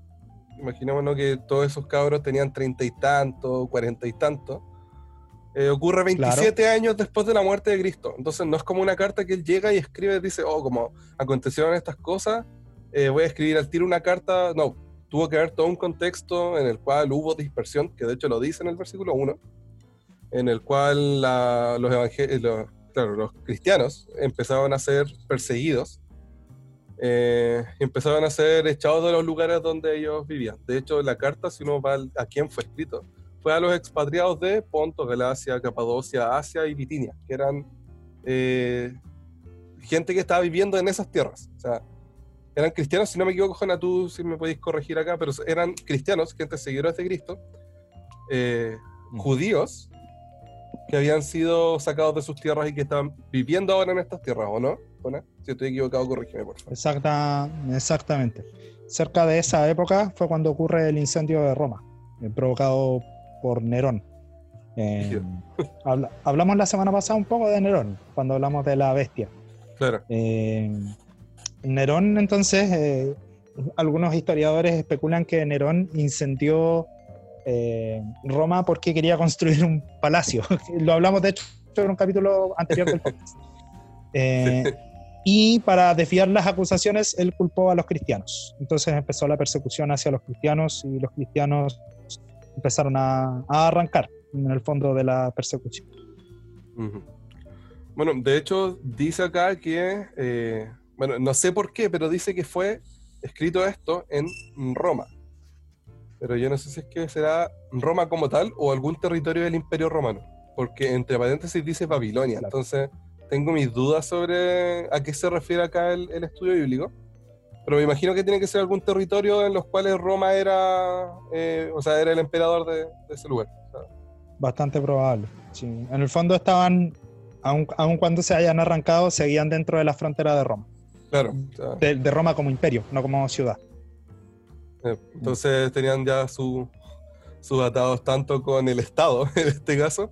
Imaginémonos que todos esos cabros tenían 30 y tanto, 40 y tanto. Eh, ocurre 27 años después de la muerte de Cristo. Entonces no es como una carta que él llega y escribe y dice, oh, como acontecieron estas cosas, eh, voy a escribir al tiro una carta. No, tuvo que haber todo un contexto en el cual hubo dispersión, que de hecho lo dice en el versículo 1, en el cual la- los, evangel- los, claro, los cristianos empezaban a ser perseguidos eh, empezaban a ser echados de los lugares donde ellos vivían. De hecho, la carta, si uno va a quién fue escrito, fue a los expatriados de Ponto, Galacia, Capadocia, Asia y Bitinia, que eran eh, gente que estaba viviendo en esas tierras. O sea, eran cristianos, si no me equivoco, Jona, tú si me podéis corregir acá, pero eran cristianos, gente seguidores de Cristo, eh, Mm. judíos, que habían sido sacados de sus tierras y que estaban viviendo ahora en estas tierras, ¿o no? Si estoy equivocado, corrígeme, por favor. Exacta, exactamente. Cerca de esa época fue cuando ocurre el incendio de Roma, eh, provocado por Nerón. Eh, hablamos la semana pasada un poco de Nerón, cuando hablamos de la bestia. Claro. Eh, Nerón, entonces, algunos historiadores especulan que Nerón incendió Roma porque quería construir un palacio. Lo hablamos, de hecho, en un capítulo anterior del podcast. Y para desviar las acusaciones, él culpó a los cristianos. Entonces empezó la persecución hacia los cristianos y los cristianos empezaron a, arrancar en el fondo de la persecución. Bueno, de hecho dice acá que, eh, bueno, no sé por qué, pero dice que fue escrito esto en Roma. Pero yo no sé si es que será Roma como tal o algún territorio del Imperio Romano. Porque entre paréntesis dice Babilonia. Entonces tengo mis dudas sobre a qué se refiere acá el, estudio bíblico, pero me imagino que tiene que ser algún territorio en los cuales Roma era, eh, o sea, era el emperador de, ese lugar. Bastante probable. Sí. En el fondo estaban, aun, cuando se hayan arrancado, seguían dentro de la frontera de Roma. Claro. de, Roma como imperio, no como ciudad. Eh, entonces tenían ya sus atados tanto con el Estado, en este caso,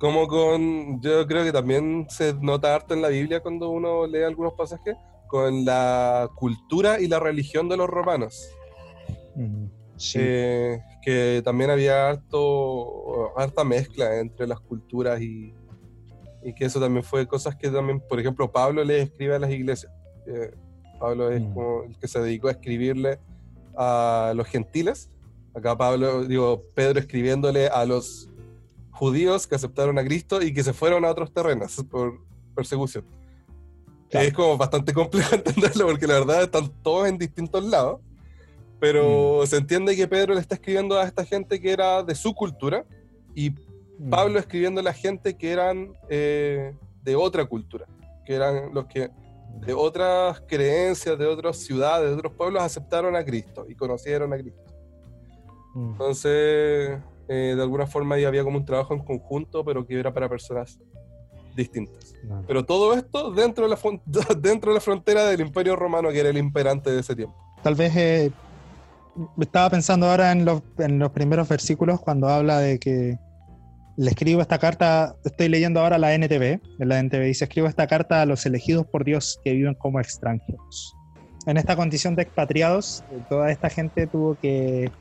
como con, yo creo que también se nota harto en la Biblia cuando uno lee algunos pasajes, con la cultura y la religión de los romanos. Sí. Eh, que también había harto, harta mezcla entre las culturas y, y, que eso también fue cosas que también, por ejemplo, Pablo le escribe a las iglesias. Pablo es mm. como el que se dedicó a escribirle a los gentiles. Acá Pablo, digo, Pedro escribiéndole a los judíos que aceptaron a Cristo y que se fueron a otros terrenos por persecución. Es como bastante complejo entenderlo porque la verdad están todos en distintos lados, pero mm. se entiende que Pedro le está escribiendo a esta gente que era de su cultura y mm. Pablo escribiendo a la gente que eran eh, de otra cultura, que eran los que de otras creencias, de otras ciudades, de otros pueblos aceptaron a Cristo y conocieron a Cristo. Mm. Entonces, eh, de alguna forma ahí había como un trabajo en conjunto, pero que era para personas distintas. Pero todo esto dentro de, la dentro de la frontera del Imperio Romano, que era el imperante de ese tiempo. Tal vez eh, estaba pensando ahora en los, en los primeros versículos cuando habla de que le escribo esta carta, estoy leyendo ahora la NTV, en la NTV dice, escribo esta carta a los elegidos por Dios que viven como extranjeros. En esta condición de expatriados, toda esta gente tuvo que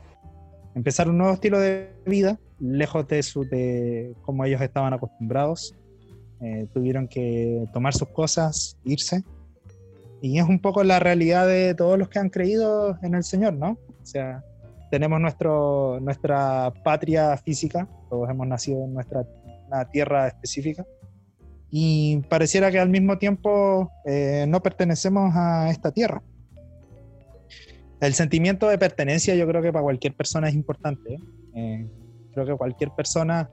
empezar un nuevo estilo de vida, lejos de, su, de como ellos estaban acostumbrados. Eh, tuvieron que tomar sus cosas, irse. Y es un poco la realidad de todos los que han creído en el Señor, ¿no? O sea, tenemos nuestro, nuestra patria física, todos hemos nacido en nuestra tierra específica, y pareciera que al mismo tiempo eh, no pertenecemos a esta tierra. El sentimiento de pertenencia yo creo que para cualquier persona es importante. ¿eh? Eh, creo que cualquier persona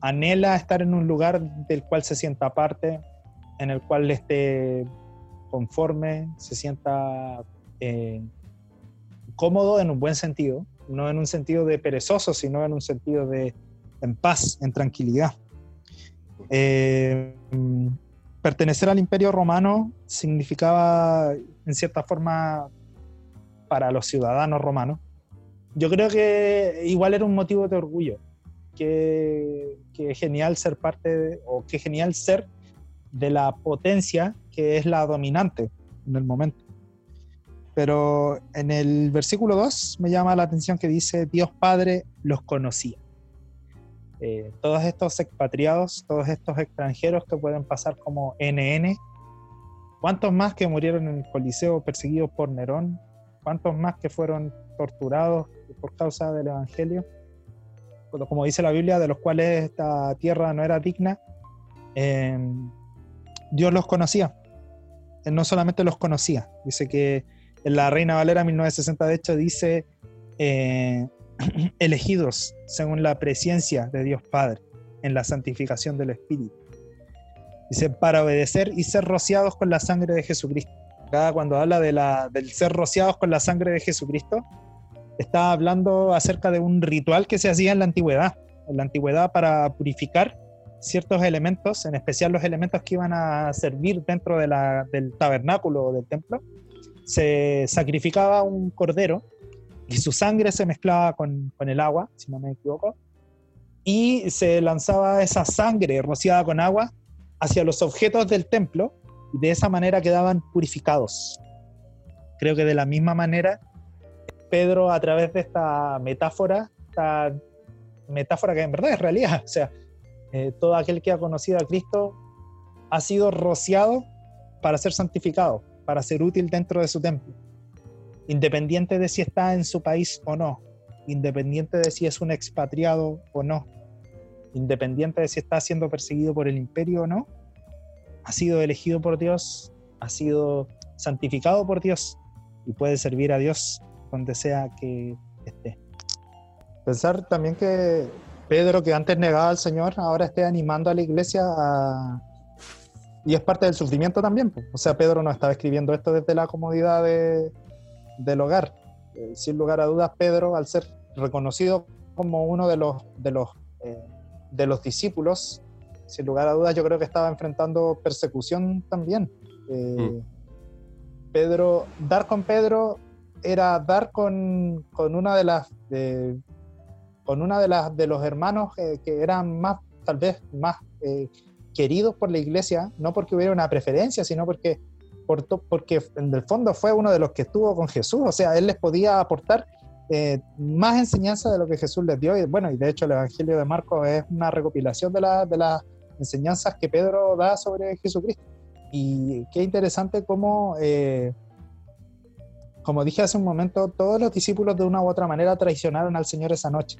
anhela estar en un lugar del cual se sienta parte, en el cual esté conforme, se sienta eh, cómodo en un buen sentido, no en un sentido de perezoso, sino en un sentido de en paz, en tranquilidad. pertenecer al imperio romano significaba en cierta forma para los ciudadanos romanos, yo creo que igual era un motivo de orgullo. Que, genial ser parte, o que genial ser de la potencia que es la dominante en el momento. Pero en el versículo 2 me llama la atención que dice, Dios Padre los conocía. Eh, todos estos expatriados, todos estos extranjeros que pueden pasar como NN, ¿cuántos más que murieron en el Coliseo perseguidos por Nerón? ¿Cuántos más que fueron torturados por causa del Evangelio? Como dice la Biblia, de los cuales esta tierra no era digna, em, Dios los conocía. Él no solamente los conocía, dice que en la Reina Valera 1960, de hecho, dice eh, elegidos según la presencia de Dios Padre en la santificación del Espíritu. Dice, para obedecer y ser rociados con la sangre de Jesucristo cuando habla de la, del ser rociados con la sangre de Jesucristo, está hablando acerca de un ritual que se hacía en la antigüedad. En la antigüedad para purificar ciertos elementos, en especial los elementos que iban a servir dentro de la- del tabernáculo o del templo, se sacrificaba un cordero y su sangre se mezclaba con, con el agua, si no me equivoco, y se lanzaba esa sangre rociada con agua hacia los objetos del templo y de esa manera quedaban purificados. Creo que de la misma manera, Pedro a través de esta metáfora, esta metáfora que en verdad es realidad, o sea, eh, todo aquel que ha conocido a Cristo ha sido rociado para ser santificado, para ser útil dentro de su templo, independiente de si está en su país o no, independiente de si es un expatriado o no, independiente de si está siendo perseguido por el imperio o no, ha sido elegido por Dios, ha sido santificado por Dios y puede servir a Dios donde sea que esté. Pensar también que Pedro, que antes negaba al Señor, ahora esté animando a la iglesia a... Y es parte del sufrimiento también. pues. O sea, Pedro no estaba escribiendo esto desde la comodidad de- del hogar. Eh, sin lugar a dudas, Pedro, al ser reconocido como uno de los, de los, eh, de los discípulos, sin lugar a dudas, yo creo que estaba enfrentando persecución también. Eh, Pedro, dar con Pedro era dar con, con una de las de- con una de las de los hermanos que eran más tal vez más queridos por la iglesia, no porque hubiera una preferencia, sino porque por porque en el fondo fue uno de los que estuvo con Jesús, o sea, él les podía aportar eh, más enseñanza de lo que Jesús les dio, y bueno, y de hecho el Evangelio de Marcos es una recopilación de, la- de las enseñanzas que Pedro da sobre Jesucristo. Y qué interesante cómo, eh, como dije hace un momento, todos los discípulos de una u otra manera traicionaron al Señor esa noche.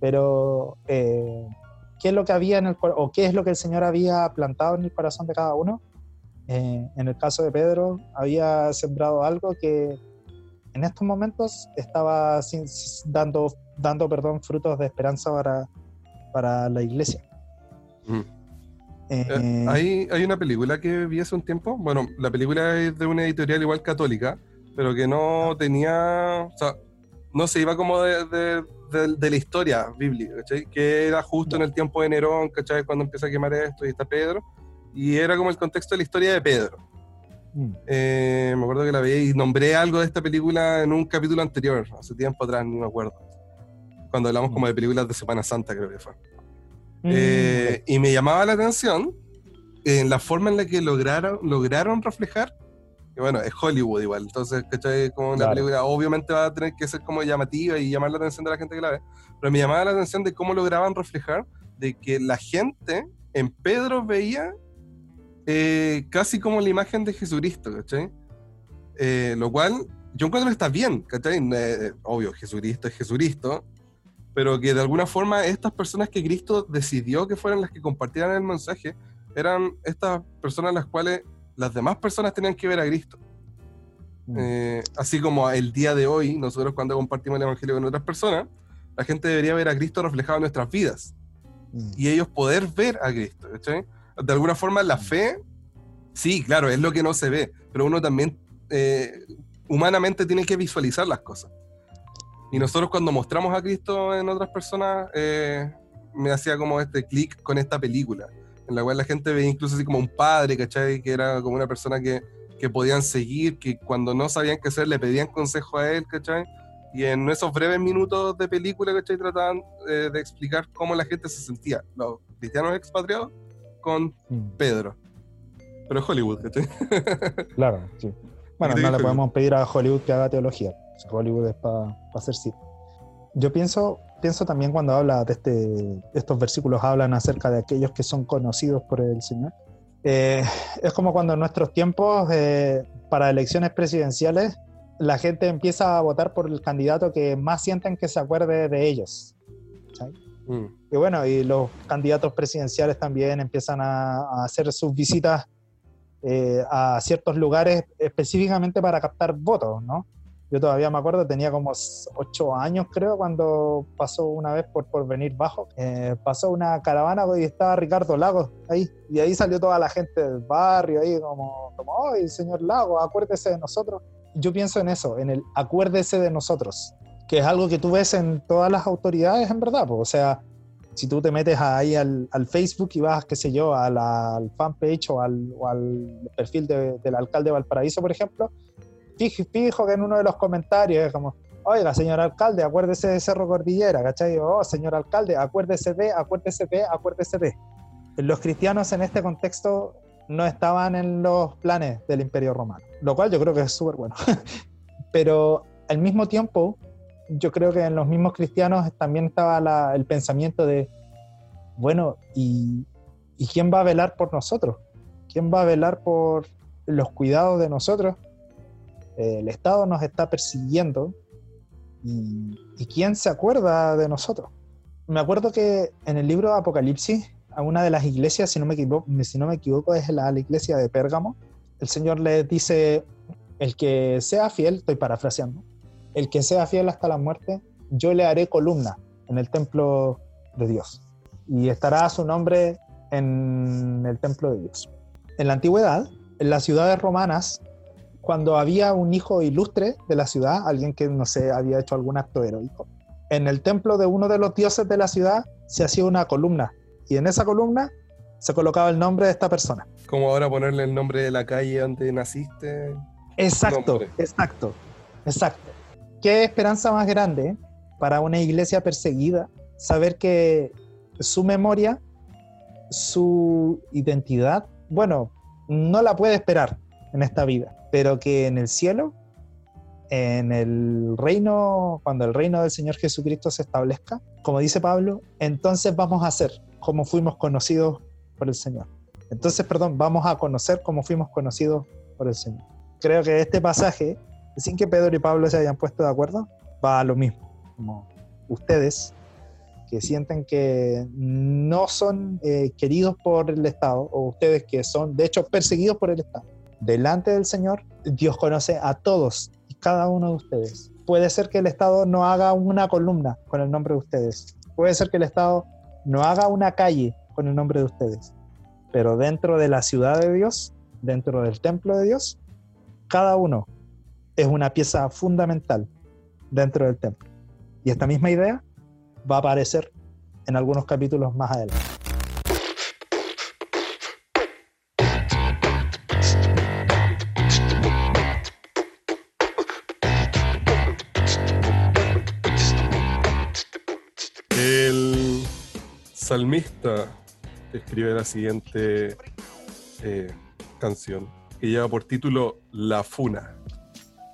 Pero, eh, ¿qué es lo que había en el o qué es lo que el Señor había plantado en el corazón de cada uno? Eh, en el caso de Pedro, había sembrado algo que en estos momentos estaba sin- dando, dando perdón, frutos de esperanza para, para la iglesia. Mm. Eh, Eh, hay, hay una película que vi hace un tiempo. Bueno, la película es de una editorial igual católica, pero que no tenía. O sea, no se iba como de, de- de- de la historia bíblica, ¿cachai? Que era justo en el tiempo de Nerón, ¿cachai? Cuando empieza a quemar esto y está Pedro. Y era como el contexto de la historia de Pedro. mm, Eh, me acuerdo que la veía y nombré algo de esta película en un capítulo anterior, hace tiempo atrás, ni me acuerdo. Cuando hablamos como de películas de Semana Santa, creo que fue. Eh, y me llamaba la atención en la forma en la que lograron, lograron reflejar, que bueno, es Hollywood igual, entonces, ¿cachai? Como una Claro. película obviamente va a tener que ser como llamativa y llamar la atención de la gente que la ve, pero me llamaba la atención de cómo lograban reflejar de que la gente en Pedro veía eh, casi como la imagen de Jesucristo, ¿cachai? Eh, lo cual yo encuentro que está bien, ¿cachai? Eh, obvio, Jesucristo es Jesucristo, pero que de alguna forma estas personas que Cristo decidió que fueran las que compartieran el mensaje, eran estas personas las cuales las demás personas tenían que ver a Cristo. mm, Eh, así como el día de hoy, nosotros cuando compartimos el Evangelio con otras personas, la gente debería ver a Cristo reflejado en nuestras vidas mm. y ellos poder ver a Cristo. De alguna forma la fe, sí, claro, es lo que no se ve, pero uno también eh, humanamente tiene que visualizar las cosas. Y nosotros cuando mostramos a Cristo en otras personas, eh, me hacía como este clic con esta película, en la cual la gente veía incluso así como un padre, ¿cachai? Que era como una persona que, que podían seguir, que cuando no sabían qué hacer le pedían consejo a él, ¿cachai? Y en esos breves minutos de película, ¿cachai? Trataban eh, de explicar cómo la gente se sentía, los cristianos expatriados con Mm, Pedro. Pero es Hollywood, ¿cachai? Claro, sí. Bueno, ¿Qué te no le podemos pedir a Hollywood que haga teología. Hollywood es para hacer cine. Yo pienso, pienso también cuando habla de este, estos versículos, hablan acerca de aquellos que son conocidos por el Señor. Eh, es como cuando en nuestros tiempos, eh, para elecciones presidenciales, la gente empieza a votar por el candidato que más sienten que se acuerde de ellos. Mm. Y bueno, y los candidatos presidenciales también empiezan a, a hacer sus visitas eh, a ciertos lugares específicamente para captar votos, ¿no? Yo todavía me acuerdo, tenía como s- ocho años creo, cuando pasó una vez por, por venir bajo, eh, pasó una caravana y estaba Ricardo Lagos ahí, y ahí salió toda la gente del barrio, ahí como, como ¡ay, señor Lagos, acuérdese de nosotros! Yo pienso en eso, en el acuérdese de nosotros, que es algo que tú ves en todas las autoridades, en verdad, pues, o sea, si tú te metes ahí al, al Facebook y vas, qué sé yo, a la, al fanpage o al, o al perfil de- del alcalde de Valparaíso, por ejemplo, fijo que en uno de los comentarios es como, oiga, señor alcalde, acuérdese de Cerro Cordillera, ¿cachai? Oh, señor alcalde, acuérdese de, acuérdese de, acuérdese de. Los cristianos en este contexto no estaban en los planes del Imperio Romano, lo cual yo creo que es súper bueno. Pero al mismo tiempo, yo creo que en los mismos cristianos también estaba la- el pensamiento de, bueno, ¿y, ¿y quién va a velar por nosotros? ¿Quién va a velar por los cuidados de nosotros? Eh, el Estado nos está persiguiendo y, ¿y quién se acuerda de nosotros? Me acuerdo que en el libro Apocalipsis, a una de las iglesias, si no me equivoco, si no me equivoco es la, la iglesia de Pérgamo, el Señor le dice, el que sea fiel, estoy parafraseando, el que sea fiel hasta la muerte, yo le haré columna en el templo de Dios. Y estará su nombre en el templo de Dios. En la antigüedad, en las ciudades romanas, cuando había un hijo ilustre de la ciudad, alguien que, no sé, había hecho algún acto heroico, en el templo de uno de los dioses de la ciudad se hacía una columna. Y en esa columna se colocaba el nombre de esta persona. Como ahora ponerle el nombre de la calle donde naciste. Exacto, exacto, exacto. ¿Qué esperanza más grande para una iglesia perseguida saber que su memoria, su identidad, bueno, no la puede esperar en esta vida, pero que en el cielo, en el reino, cuando el reino del Señor Jesucristo se establezca, como dice Pablo, entonces vamos a ser como fuimos conocidos por el Señor. Entonces, perdón, vamos a conocer como fuimos conocidos por el Señor creo que este pasaje, sin que Pedro y Pablo se hayan puesto de acuerdo, va a lo mismo. Como ustedes que sienten que no son eh, queridos por el Estado, o ustedes que son, de hecho, perseguidos por el Estado, delante del Señor, Dios conoce a todos y cada uno de ustedes. Puede ser que el Estado no haga una columna con el nombre de ustedes. Puede ser que el Estado no haga una calle con el nombre de ustedes. Pero dentro de la ciudad de Dios, dentro del templo de Dios, cada uno es una pieza fundamental dentro del templo. Y esta misma idea va a aparecer en algunos capítulos más adelante. Salmista escribe la siguiente eh, canción que lleva por título La Funa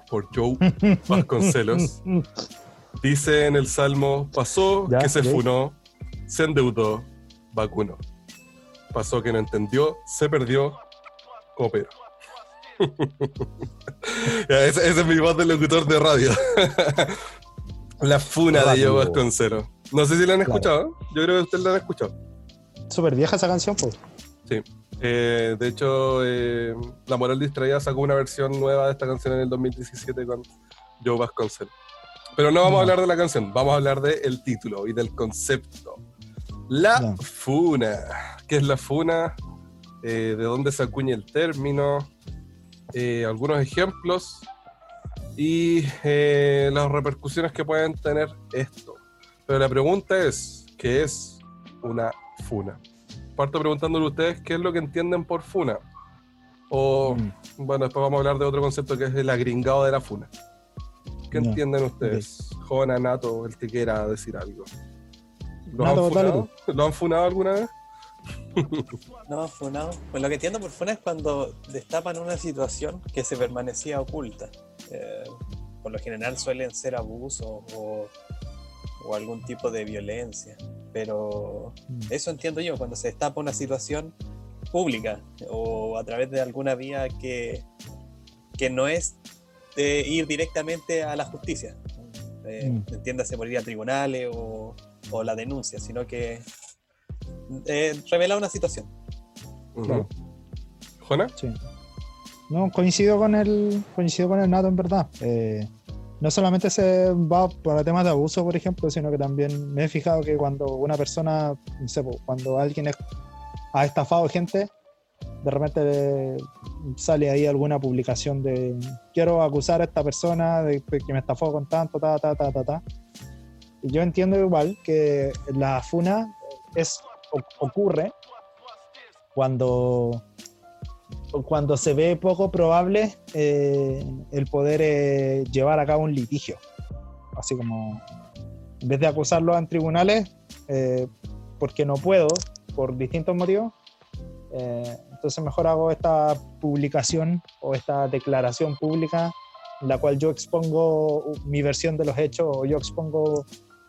por Joe Vasconcelos. Dice en el salmo: Pasó que se funó, se endeudó, vacunó. Pasó que no entendió, se perdió, cooperó. Esa es mi voz de locutor de radio. La funa de. Joe Vasconcelos. No sé si la han Claro. escuchado. Yo creo que ustedes la han escuchado. Súper vieja esa canción, pues. Sí. Eh, de hecho, eh, La Moral Distraída sacó una versión nueva de esta canción en el 2017 con Joe Vasconcelos. Pero no vamos a Ya. hablar de la canción, vamos a hablar del título y del concepto. La funa. ¿Qué es la funa? Eh, ¿De dónde se acuña el término? Algunos ejemplos y las repercusiones que pueden tener esto. Pero la pregunta es, ¿qué es una funa? Parto preguntándole a ustedes qué es lo que entienden por funa. O, Mm. bueno, después vamos a hablar de otro concepto que es el agringado de la funa. ¿Qué entienden ustedes? Joven Nato, el que quiera decir algo. ¿Los, Nato, han dale funado? ¿Lo han funado alguna vez? No, funado. Pues lo que entiendo por funa es cuando destapan una situación que se permanecía oculta. Eh, por lo general suelen ser abusos o, o algún tipo de violencia. Pero Mm. eso entiendo yo, cuando se destapa una situación pública o a través de alguna vía que, que no es de ir directamente a la justicia. Eh, Mm. Entiéndase por ir a tribunales o, o la denuncia, sino que eh, revela una situación. Claro. ¿Jona? Sí. No, coincido con el, coincido con el Nato en verdad. Eh, no solamente se va para temas de abuso, por ejemplo, sino que también me he fijado que cuando una persona, no sé, cuando alguien es- ha estafado gente, de repente sale ahí alguna publicación de quiero acusar a esta persona de que me estafó con tanto, ta, ta, ta, ta, ta. Y yo entiendo igual que la funa, es, ocurre cuando, cuando se ve poco probable eh, el poder eh, llevar a cabo un litigio. Así como, en vez de acusarlo en tribunales, eh, porque no puedo, por distintos motivos, eh, entonces mejor hago esta publicación o esta declaración pública en la cual yo expongo mi versión de los hechos o yo expongo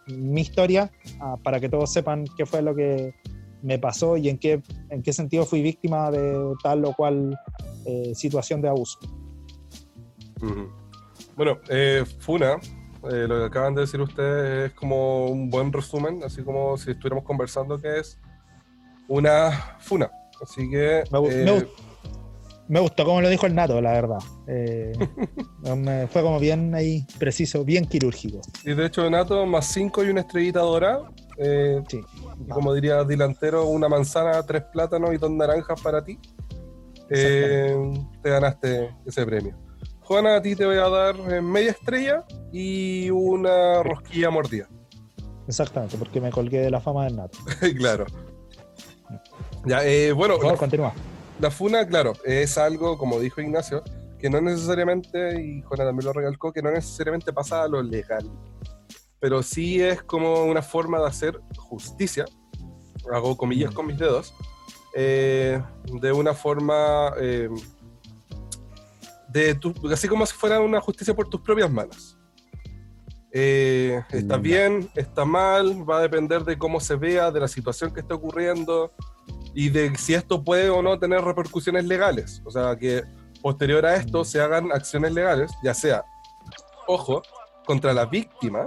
mi historia ah, para que todos sepan qué fue lo que me pasó y en qué, en qué sentido fui víctima de tal o cual eh, situación de abuso. Bueno, eh, Funa, eh, lo que acaban de decir ustedes es como un buen resumen, así como si estuviéramos conversando que es una Funa. Así que... Me, gu- eh, me gust- me gustó como lo dijo el Nato, la verdad. Fue como bien ahí preciso, bien quirúrgico. y de hecho, Nato, más 5 y una estrellita dorada. Sí. Y como diría delantero, una manzana, tres plátanos y dos naranjas para ti. Eh, te ganaste ese premio. Juana, a ti te voy a dar eh, media estrella y una rosquilla mordida. Exactamente, porque me colgué de la fama del Nato. claro. Ya, eh, bueno, Por favor, continúa. La funa, claro, es algo, como dijo Ignacio, que no necesariamente, y Juana también lo recalcó, que no necesariamente pasa a lo legal, pero sí es como una forma de hacer justicia, hago comillas con mis dedos, eh, de una forma, eh, de tu- así como si fuera una justicia por tus propias manos. Eh, está Mm. bien, está mal, va a depender de cómo se vea, de la situación que está ocurriendo, y de si esto puede o no tener repercusiones legales. O sea, que posterior a esto se hagan acciones legales, ya sea, ojo, contra la víctima,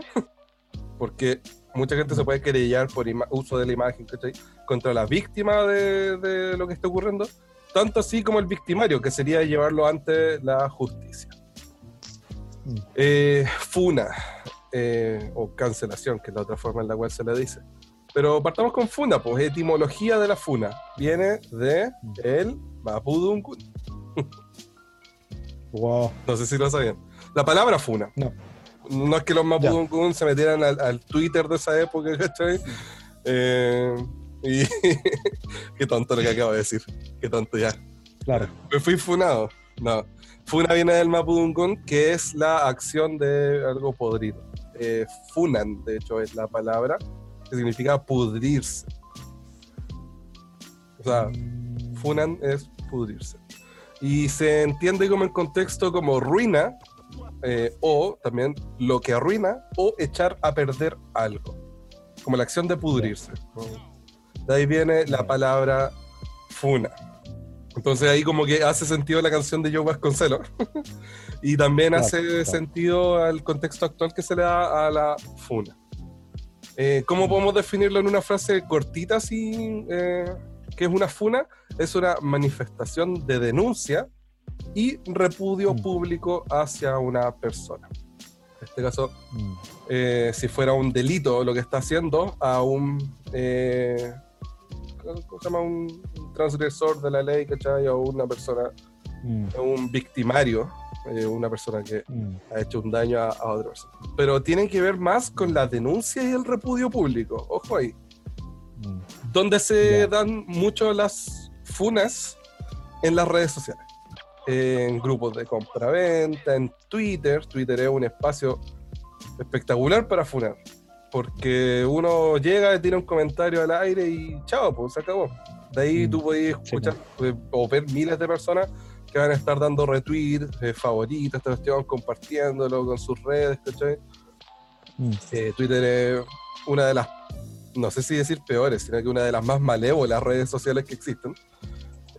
porque mucha gente se puede querellar por uso de la imagen, ¿cachai? Contra la víctima de, de lo que está ocurriendo, tanto así como el victimario, que sería llevarlo ante la justicia. Mm. Eh, funa, eh, o cancelación, que es la otra forma en la cual se le dice. Pero partamos con funa, pues etimología de la funa. Viene de el Mapudungun. Wow. No sé si lo sabían. La palabra funa. No. No es que los Mapudungun se metieran al, al Twitter de esa época, ¿cachai? Eh, y qué tonto lo que acabo de decir. Qué tonto ya. Claro. Me fui funado. No. Funa viene del Mapudungun, que es la acción de algo podrido. Eh, funan, de hecho, es la palabra que significa pudrirse. O sea, funan es pudrirse. Y se entiende como en contexto como ruina, eh, o también lo que arruina, o echar a perder algo. Como la acción de pudrirse. De ahí viene la palabra funa. Entonces ahí como que hace sentido la canción de Joe Vasconcelos. y también Claro, hace claro. sentido al contexto actual que se le da a la funa. Eh, ¿Cómo podemos definirlo en una frase cortita así? eh, ¿Qué es una funa? Es una manifestación de denuncia y repudio Mm. público hacia una persona. En este caso, mm, eh, si fuera un delito lo que está haciendo a un, eh, ¿cómo se llama? Un transgresor de la ley, ¿cachai? O una persona, mm, un victimario, eh, una persona que ha hecho un daño a, a otra persona. Pero tienen que ver más con la denuncia y el repudio público. Ojo ahí. Donde se dan mucho las funas en las redes sociales. En grupos de compra-venta, en Twitter. Twitter es un espacio espectacular para funar. Porque uno llega tira un comentario al aire y chao, pues se acabó. De ahí Mm, tú podés escuchar eh, o ver miles de personas que van a estar dando retweets, eh, favoritos, esta cuestión, compartiéndolo con sus redes, ¿cachai? Mm. Eh, Twitter es una de las, no sé si decir peores, sino que una de las más malévolas redes sociales que existen.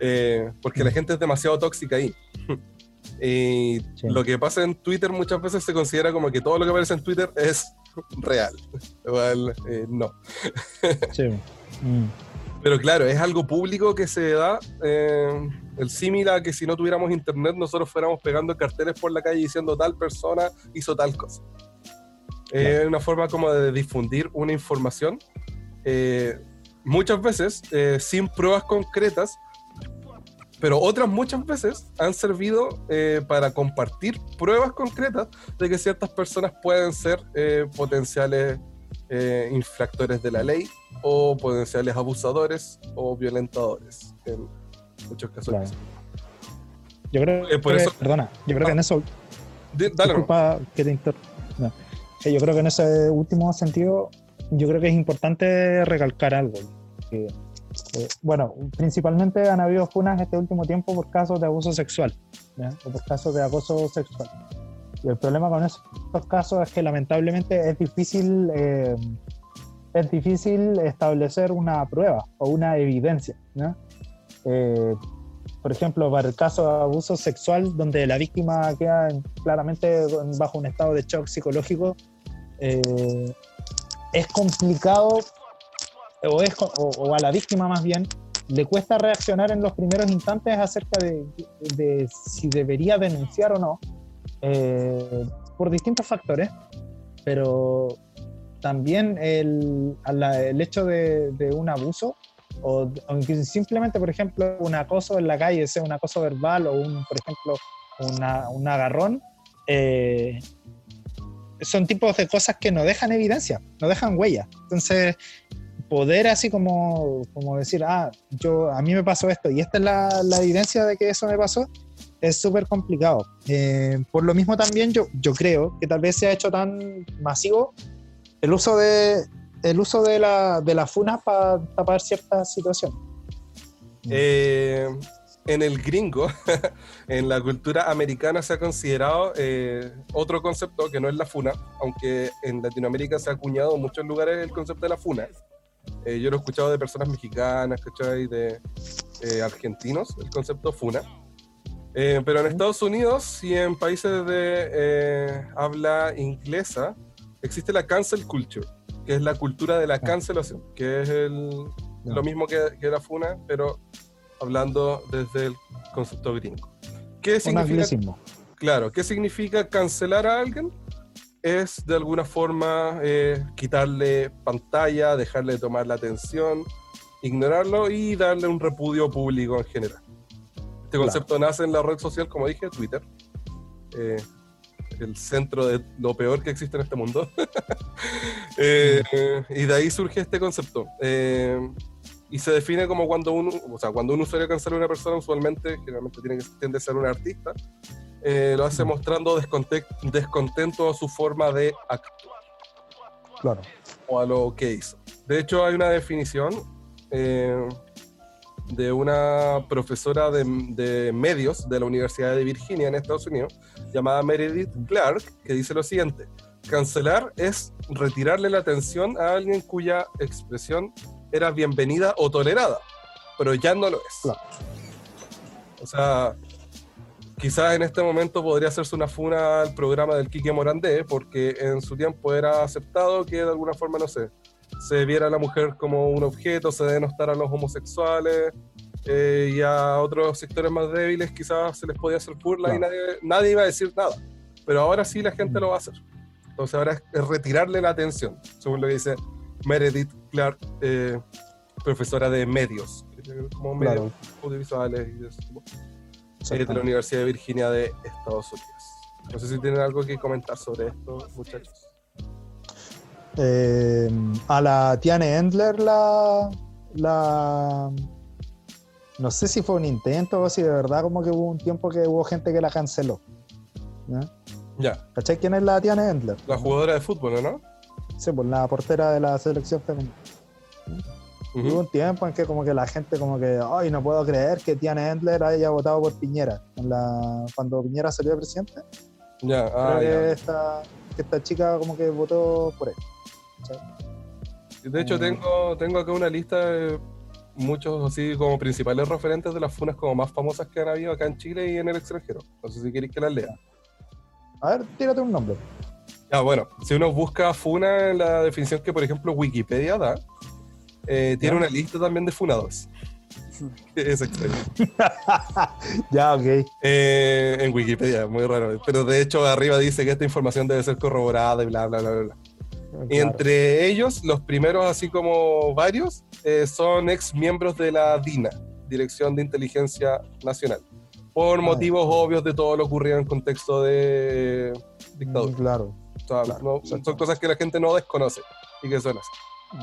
Eh, porque la gente es demasiado tóxica ahí. y Sí. lo que pasa en Twitter muchas veces se considera como que todo lo que aparece en Twitter es real. Igual, eh, no. Sí. Mm. Pero claro, es algo público que se da. eh, el símil a que si no tuviéramos internet, nosotros fuéramos pegando carteles por la calle diciendo tal persona hizo tal cosa. Es una forma como de difundir una información, eh, muchas veces eh, sin pruebas concretas, pero otras muchas veces han servido eh, para compartir pruebas concretas de que ciertas personas pueden ser eh, potenciales eh, infractores de la ley o potenciales abusadores o violentadores. En muchos casos. Claro. Yo creo Eh, por que, eso- perdona, yo creo que en eso, Di- Dale, no. disculpa que te inter- no. Eh, yo creo que en ese último sentido, yo creo que es importante recalcar algo. que, eh, bueno, principalmente han habido funas este último tiempo por casos de abuso sexual, ¿ya? o por casos de acoso sexual. Y el problema con esos casos es que lamentablemente es difícil, eh, es difícil establecer una prueba o una evidencia. Eh, por ejemplo, para el caso de abuso sexual, donde la víctima queda en- claramente bajo un estado de shock psicológico, eh, es complicado, o, es, o, o a la víctima más bien, le cuesta reaccionar en los primeros instantes acerca de, de si debería denunciar o no, eh, por distintos factores, pero también el, la- el hecho de, de un abuso o, o simplemente, por ejemplo, un acoso en la calle, sea un acoso verbal o, un, por ejemplo, una- un agarrón, eh, son tipos de cosas que no dejan evidencia, no dejan huella. Entonces, poder así como, como decir, ah, yo, a mí me pasó esto y esta es la, la evidencia de que eso me pasó, es súper complicado. Eh, por lo mismo también yo, yo creo que tal vez se ha hecho tan masivo el uso de, el uso de, la, de las funas para tapar ciertas situaciones. Eh, en el gringo, en la cultura americana se ha considerado eh, otro concepto que no es la funa, aunque en Latinoamérica se ha acuñado en muchos lugares el concepto de la funa. Eh, yo lo he escuchado de personas mexicanas, ¿cachai? De eh, argentinos, el concepto funa. Eh, pero en Estados Unidos y en países de eh, habla inglesa existe la cancel culture, que es la cultura de la cancelación, que es el, lo mismo que, que la funa, pero hablando desde el concepto gringo. ¿Qué significa, claro, ¿qué significa cancelar a alguien? Es de alguna forma eh, quitarle pantalla, dejarle de tomar la atención, ignorarlo y darle un repudio público en general. Este concepto nace en la red social, como dije, Twitter. Eh, el centro de lo peor que existe en este mundo. Eh, y de ahí surge este concepto. Y se define como cuando uno, o sea, cuando un usuario cancela a una persona, usualmente, generalmente tiene que, tiende a ser un artista, eh, lo hace mostrando desconte- descontento a su forma de actuar Claro. o a lo que hizo. De hecho, hay una definición eh, de una profesora de, de medios de la Universidad de Virginia en Estados Unidos, llamada Meredith Clark, que dice lo siguiente. Cancelar es retirarle la atención a alguien cuya expresión era bienvenida o tolerada, pero ya no lo es. Claro. O sea, quizás en este momento podría hacerse una funa al programa del Quique Morandé, porque en su tiempo era aceptado que de alguna forma, no sé, se viera a la mujer como un objeto, se denostara a los homosexuales eh, y a otros sectores más débiles quizás se les podía hacer burla y nadie, nadie iba a decir nada. Pero ahora sí la gente lo va a hacer. Entonces ahora es, es retirarle la atención, según lo que dice Meredith Clark, eh, profesora de medios, como medios Claro. audiovisuales y de ese tipo, eh, de la. Universidad de Virginia de Estados Unidos. No sé si tienen algo que comentar sobre esto, muchachos. Eh, a la Tiane Endler la, la no sé si fue un intento o si de verdad como que hubo un tiempo que hubo gente que la canceló. ¿ya? Ya, ¿Cachai quién es la Tiane Endler? la jugadora de fútbol, ¿no? Sí, pues la portera de la selección femenina. Ujú. Hubo un tiempo en que como que la gente como que, ay, no puedo creer que Tiane Endler haya votado por Piñera. En la, cuando Piñera salió de presidente, Ya, creo ah, que, ya. esta, que esta chica como que votó por él. De hecho, Mm. tengo, tengo acá una lista de muchos así como principales referentes de las funas como más famosas que han habido acá en Chile y en el extranjero. No sé si queréis que las lea. A ver, tírate un nombre. Ah, bueno, si uno busca funa en la definición que, por ejemplo, Wikipedia da, eh, tiene una lista también de funados. es extraño. ya, ok. Eh, en Wikipedia, muy raro. Pero de hecho, arriba dice que esta información debe ser corroborada y bla, bla, bla, bla. Y Claro. entre ellos, los primeros, así como varios, eh, son ex miembros de la DINA, Dirección de Inteligencia Nacional, por Ah, motivos obvios de todo lo ocurrido en contexto de dictadura. Claro. O sea, claro, no- son cosas que la gente no desconoce y que son así.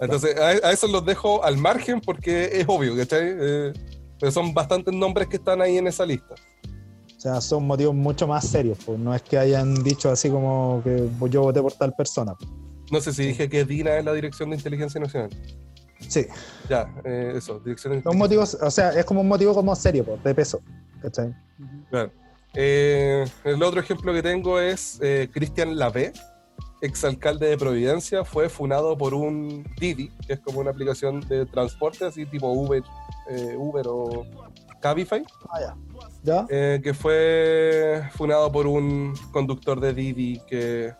Entonces, a, a esos los dejo al margen porque es obvio, ¿cachai? Eh, pero son bastantes nombres que están ahí en esa lista. O sea, son motivos mucho más serios, pues no es que hayan dicho así como que yo voté por tal persona. pues. No sé si dije que DINA es la Dirección de Inteligencia Nacional. Sí, Ya, eh, eso, Dirección de son Inteligencia motivos, o sea, es como un motivo como serio, pues, de peso. ¿cachai? Claro. Eh, el otro ejemplo que tengo es eh, Cristian Lavé, exalcalde de Providencia, fue funado por un Didi, que es como una aplicación de transporte, así tipo Uber, eh, Uber o Cabify, Ah, ya. ¿Ya? eh, que fue funado por un conductor de Didi que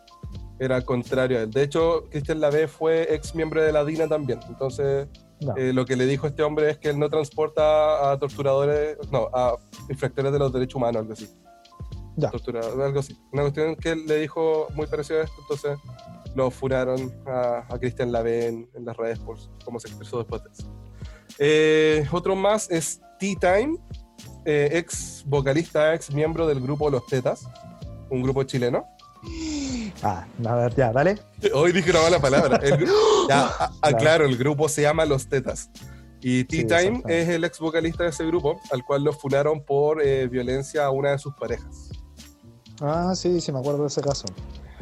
era contrario a él. De hecho, Cristian Lavé fue ex miembro de la DINA también, entonces eh, lo que le dijo este hombre es que él no transporta a torturadores, no, a infractores de los derechos humanos, algo así. Ya. Torturadores, algo así. Una cuestión que él le dijo muy parecido a esto, entonces lo funaron a, a Cristian Lavé en, en las redes por cómo se expresó después de eso. Eh, otro más es T-Time, eh, ex vocalista, ex miembro del grupo Los Tetas, un grupo chileno. Ah, a ver, ya, dale. Hoy dije una mala palabra. El ya, ah, ah, Claro. el grupo se llama Los Tetas. Y Sí, T-Time exacto. es el ex vocalista de ese grupo, al cual lo funaron por eh, violencia a una de sus parejas. Ah, sí, sí, me acuerdo de ese caso.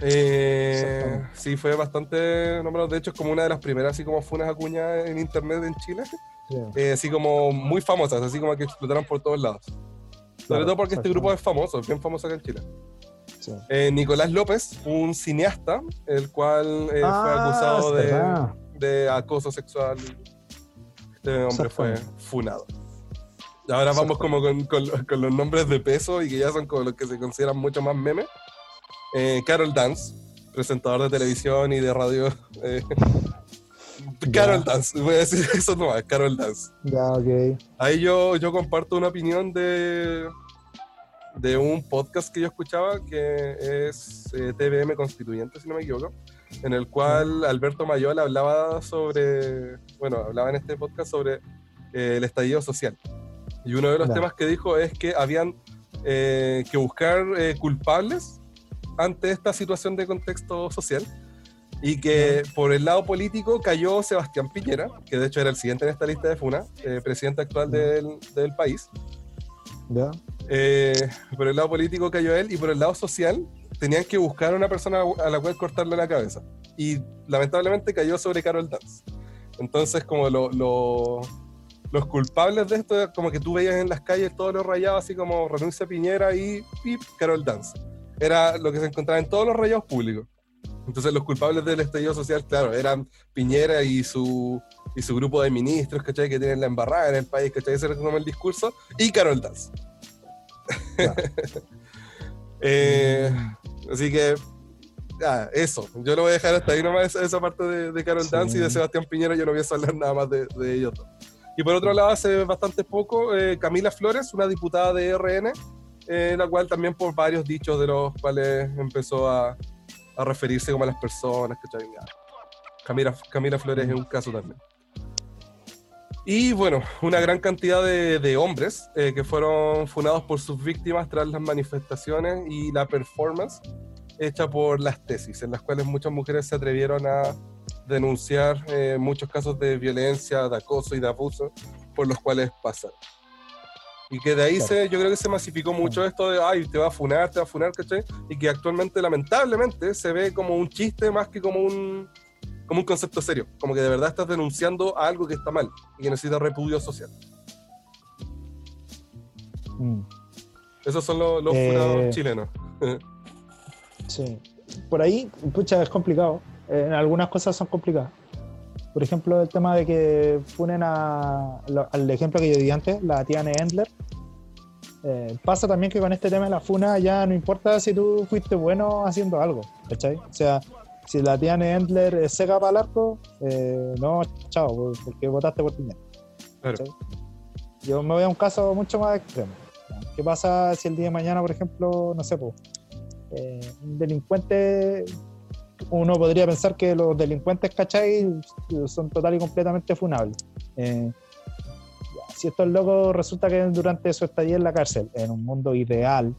Eh, sí, fue bastante nombrado. De hecho, es como una de las primeras, así como funas acuñadas en internet en Chile. Sí. Eh, así como muy famosas, así como que explotaron por todos lados. Sobre Claro, todo porque este grupo es famoso, es bien famoso acá en Chile. Sí. Eh, Nicolás López, un cineasta, el cual eh, fue Ah, acusado de, acoso sexual. Este hombre fue funado. Ahora vamos como con, con los- con los nombres de peso y que ya son como los que se consideran mucho más memes. Eh, Carol Dance, presentador de televisión y de radio. eh, Carol Dance, voy a decir eso nomás, Carol Dance. Ya. Ahí yo, yo comparto una opinión de, de un podcast que yo escuchaba que es eh, TVM Constituyente, si no me equivoco, en el cual Alberto Mayol hablaba sobre, bueno, hablaba en este podcast sobre eh, el estallido social. Y uno de los Ya. temas que dijo es que habían eh, que buscar eh, culpables ante esta situación de contexto social y que por el lado político cayó Sebastián Piñera, que de hecho era el siguiente en esta lista de FUNA, eh, presidente actual del, del país. Ya. Eh, por el lado político cayó él y por el lado social tenían que buscar a una persona a la cual cortarle la cabeza. Y lamentablemente cayó sobre Carol Dance. Entonces, como lo- lo- los culpables de esto, como que tú veías en las calles todos los rayados, así como renuncia Piñera y pip, Carol Dance. Era lo que se encontraba en todos los rayados públicos. Entonces, los culpables del estallido social, claro, eran Piñera y su, y su grupo de ministros, ¿cachai? Que tienen la embarrada en el país, ¿cachai? Ese era como el discurso. Y Carol Dance. Eh, así que, ah, eso. Yo lo voy a dejar hasta ahí nomás, esa, esa parte de, de Carol Sí. Dance y de Sebastián Piñera. Yo no voy a hablar nada más de, de ellos dos. Y por otro lado, hace bastante poco, eh, Camila Flores, una diputada de RN, eh, la cual también por varios dichos de los cuales empezó a, a referirse como a las personas. Ya. Camila, Camila Flores es un caso también. Y bueno, una gran cantidad de, de hombres eh, que fueron funados por sus víctimas tras las manifestaciones y la performance hecha por las tesis, en las cuales muchas mujeres se atrevieron a denunciar eh, muchos casos de violencia, de acoso y de abuso por los cuales pasaron. Y que de ahí Claro. se, yo creo que se masificó mucho esto de, ay, te va a funar, te va a funar, ¿cachai? Y que actualmente, lamentablemente, se ve como un chiste más que como un, como un concepto serio. Como que de verdad estás denunciando algo que está mal y que necesita repudio social. Mm, Esos son los, los Eh, funados chilenos. sí. Por ahí, pucha, es complicado. En algunas cosas son complicadas. Por ejemplo, el tema de que funen a, lo- al ejemplo que yo di antes, la Tiane Endler. Eh, pasa también que con este tema de la funa ya no importa si tú fuiste bueno haciendo algo, ¿cachai? O sea, si la Tiane Endler es seca para el arco, eh, no, chao, porque votaste por Piñera. Claro. Yo me voy a un caso mucho más extremo. ¿Qué pasa si el día de mañana, por ejemplo, no sé, eh, un delincuente, uno podría pensar que los delincuentes, ¿cachai? Son total y completamente funables. Eh, si estos locos resulta que durante su estadía en la cárcel, en un mundo ideal,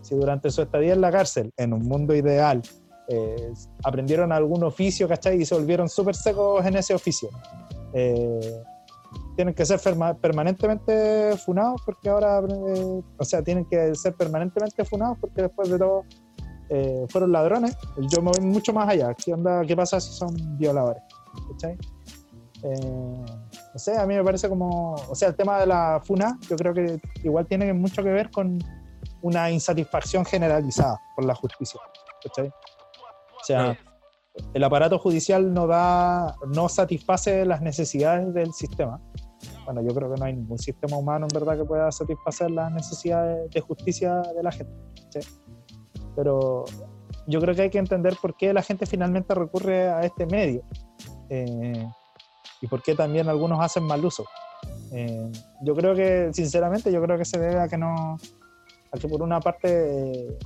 si durante su estadía en la cárcel, en un mundo ideal, eh, aprendieron algún oficio, ¿cachai? Y se volvieron súper secos en ese oficio. Eh, tienen que ser permanentemente funados porque ahora, eh, o sea, tienen que ser permanentemente funados porque después de todo fueron ladrones. Yo me voy mucho más allá. ¿Qué, onda, qué pasa si son violadores? ¿Cachai? no sé, a mí me parece como, o sea, el tema de la funa, yo creo que igual tiene mucho que ver con una insatisfacción generalizada por la justicia. ¿cachai? O sea, el aparato judicial no da, no satisface las necesidades del sistema. Bueno, yo creo que no hay ningún sistema humano en verdad que pueda satisfacer las necesidades de justicia de la gente. Pero yo creo que hay que entender por qué la gente finalmente recurre a este medio eh, y por qué también algunos hacen mal uso. Eh, yo creo que, sinceramente, yo creo que se debe a que no, a que por una parte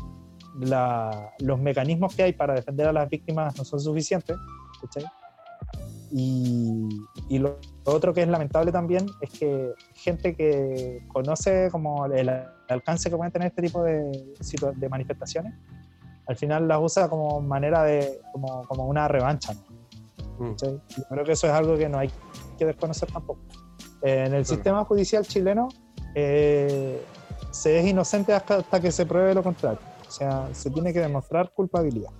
los mecanismos que hay para defender a las víctimas no son suficientes. Y, y lo, otro que es lamentable también es que gente que conoce como el, alcance que pueden tener este tipo de, de manifestaciones, al final las usa como manera de, como, como una revancha. Mm. Yo creo que eso es algo que no hay que desconocer tampoco. en el sistema judicial chileno eh, se es inocente hasta que se pruebe lo contrario. O sea, se tiene que demostrar culpabilidad.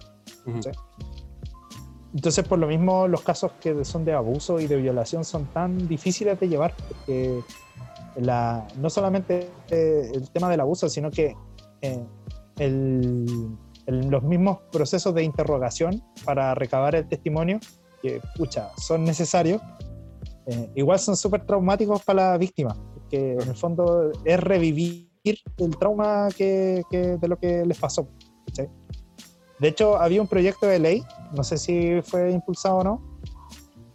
Entonces, por lo mismo, los casos que son de abuso y de violación son tan difíciles de llevar, porque la, no solamente eh, el tema del abuso, sino que eh, los mismos procesos de interrogación para recabar el testimonio, que, pucha, son necesarios, eh, igual son súper traumáticos para la víctima, porque en el fondo es revivir el trauma que, de lo que les pasó. De hecho, había un proyecto de ley, no sé si fue impulsado o no,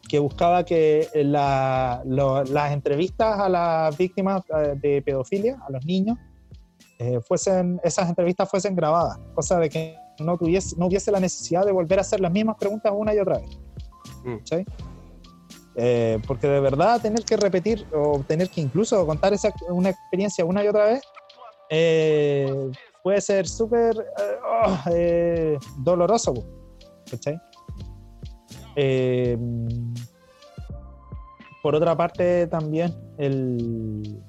que buscaba que las entrevistas a las víctimas eh, de pedofilia, a los niños, eh, fuesen, esas entrevistas fuesen grabadas, cosa de que no, tuviese, no hubiese la necesidad de volver a hacer las mismas preguntas una y otra vez. Mm. Eh, porque de verdad tener que repetir o tener que incluso contar esa, una experiencia una y otra vez eh, puede ser súper eh, oh, eh, doloroso. por otra parte, también el,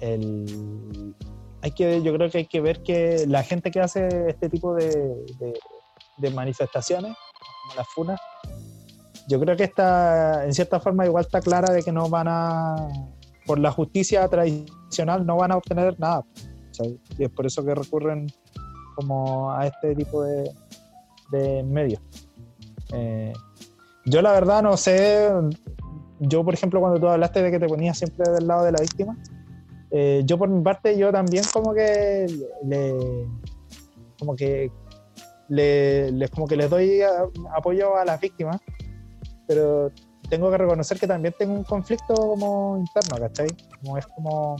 el, hay que, yo creo que hay que ver que la gente que hace este tipo de, de, manifestaciones, como las FUNAS, yo creo que está, en cierta forma, igual está clara de que no van a, por la justicia tradicional no van a obtener nada. Y es por eso que recurren como a este tipo de, de medios. Eh, yo la verdad no sé, yo por ejemplo cuando tú hablaste de que te ponías siempre del lado de la víctima, eh, yo por mi parte yo también como que le, como que le, como que les doy apoyo a las víctimas, pero tengo que reconocer que también tengo un conflicto como interno, ¿cachai? Como es como,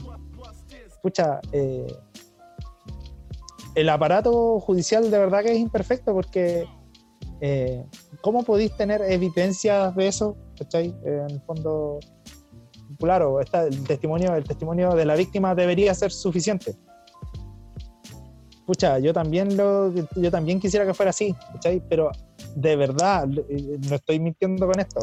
escucha, eh, el aparato judicial de verdad que es imperfecto porque eh, ¿cómo podéis tener evidencias de eso? ¿cachai? en el fondo, claro, está el testimonio, el testimonio de la víctima debería ser suficiente. Escucha, yo también lo, yo también quisiera que fuera así. Pero de verdad, eh, no estoy mintiendo con esto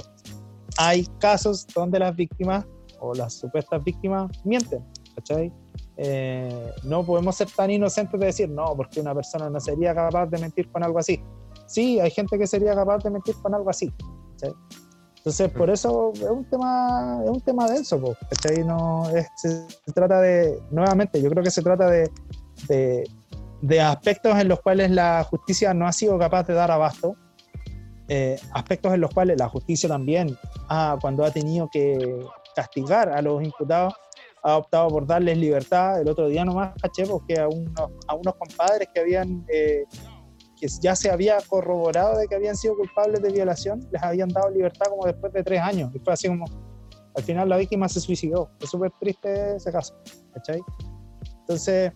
hay casos donde las víctimas o las supuestas víctimas mienten, ¿cachai? Eh, no podemos ser tan inocentes de decir, no, porque una persona no sería capaz de mentir con algo así. Sí, hay gente que sería capaz de mentir con algo así. ¿cachai? Entonces, por eso es un tema, es un tema denso, ¿cachai? No, se, trata de, nuevamente, yo creo que se trata de, de, de aspectos en los cuales la justicia no ha sido capaz de dar abasto, eh, aspectos en los cuales la justicia también, cuando ha tenido que castigar a los imputados, ha optado por darles libertad. El otro día nomás caché porque a unos, a unos compadres que habían, eh, que ya se había corroborado de que habían sido culpables de violación, les habían dado libertad como después de tres años. Y fue así como, al final la víctima se suicidó. Es súper triste ese caso, ¿cachai? Entonces,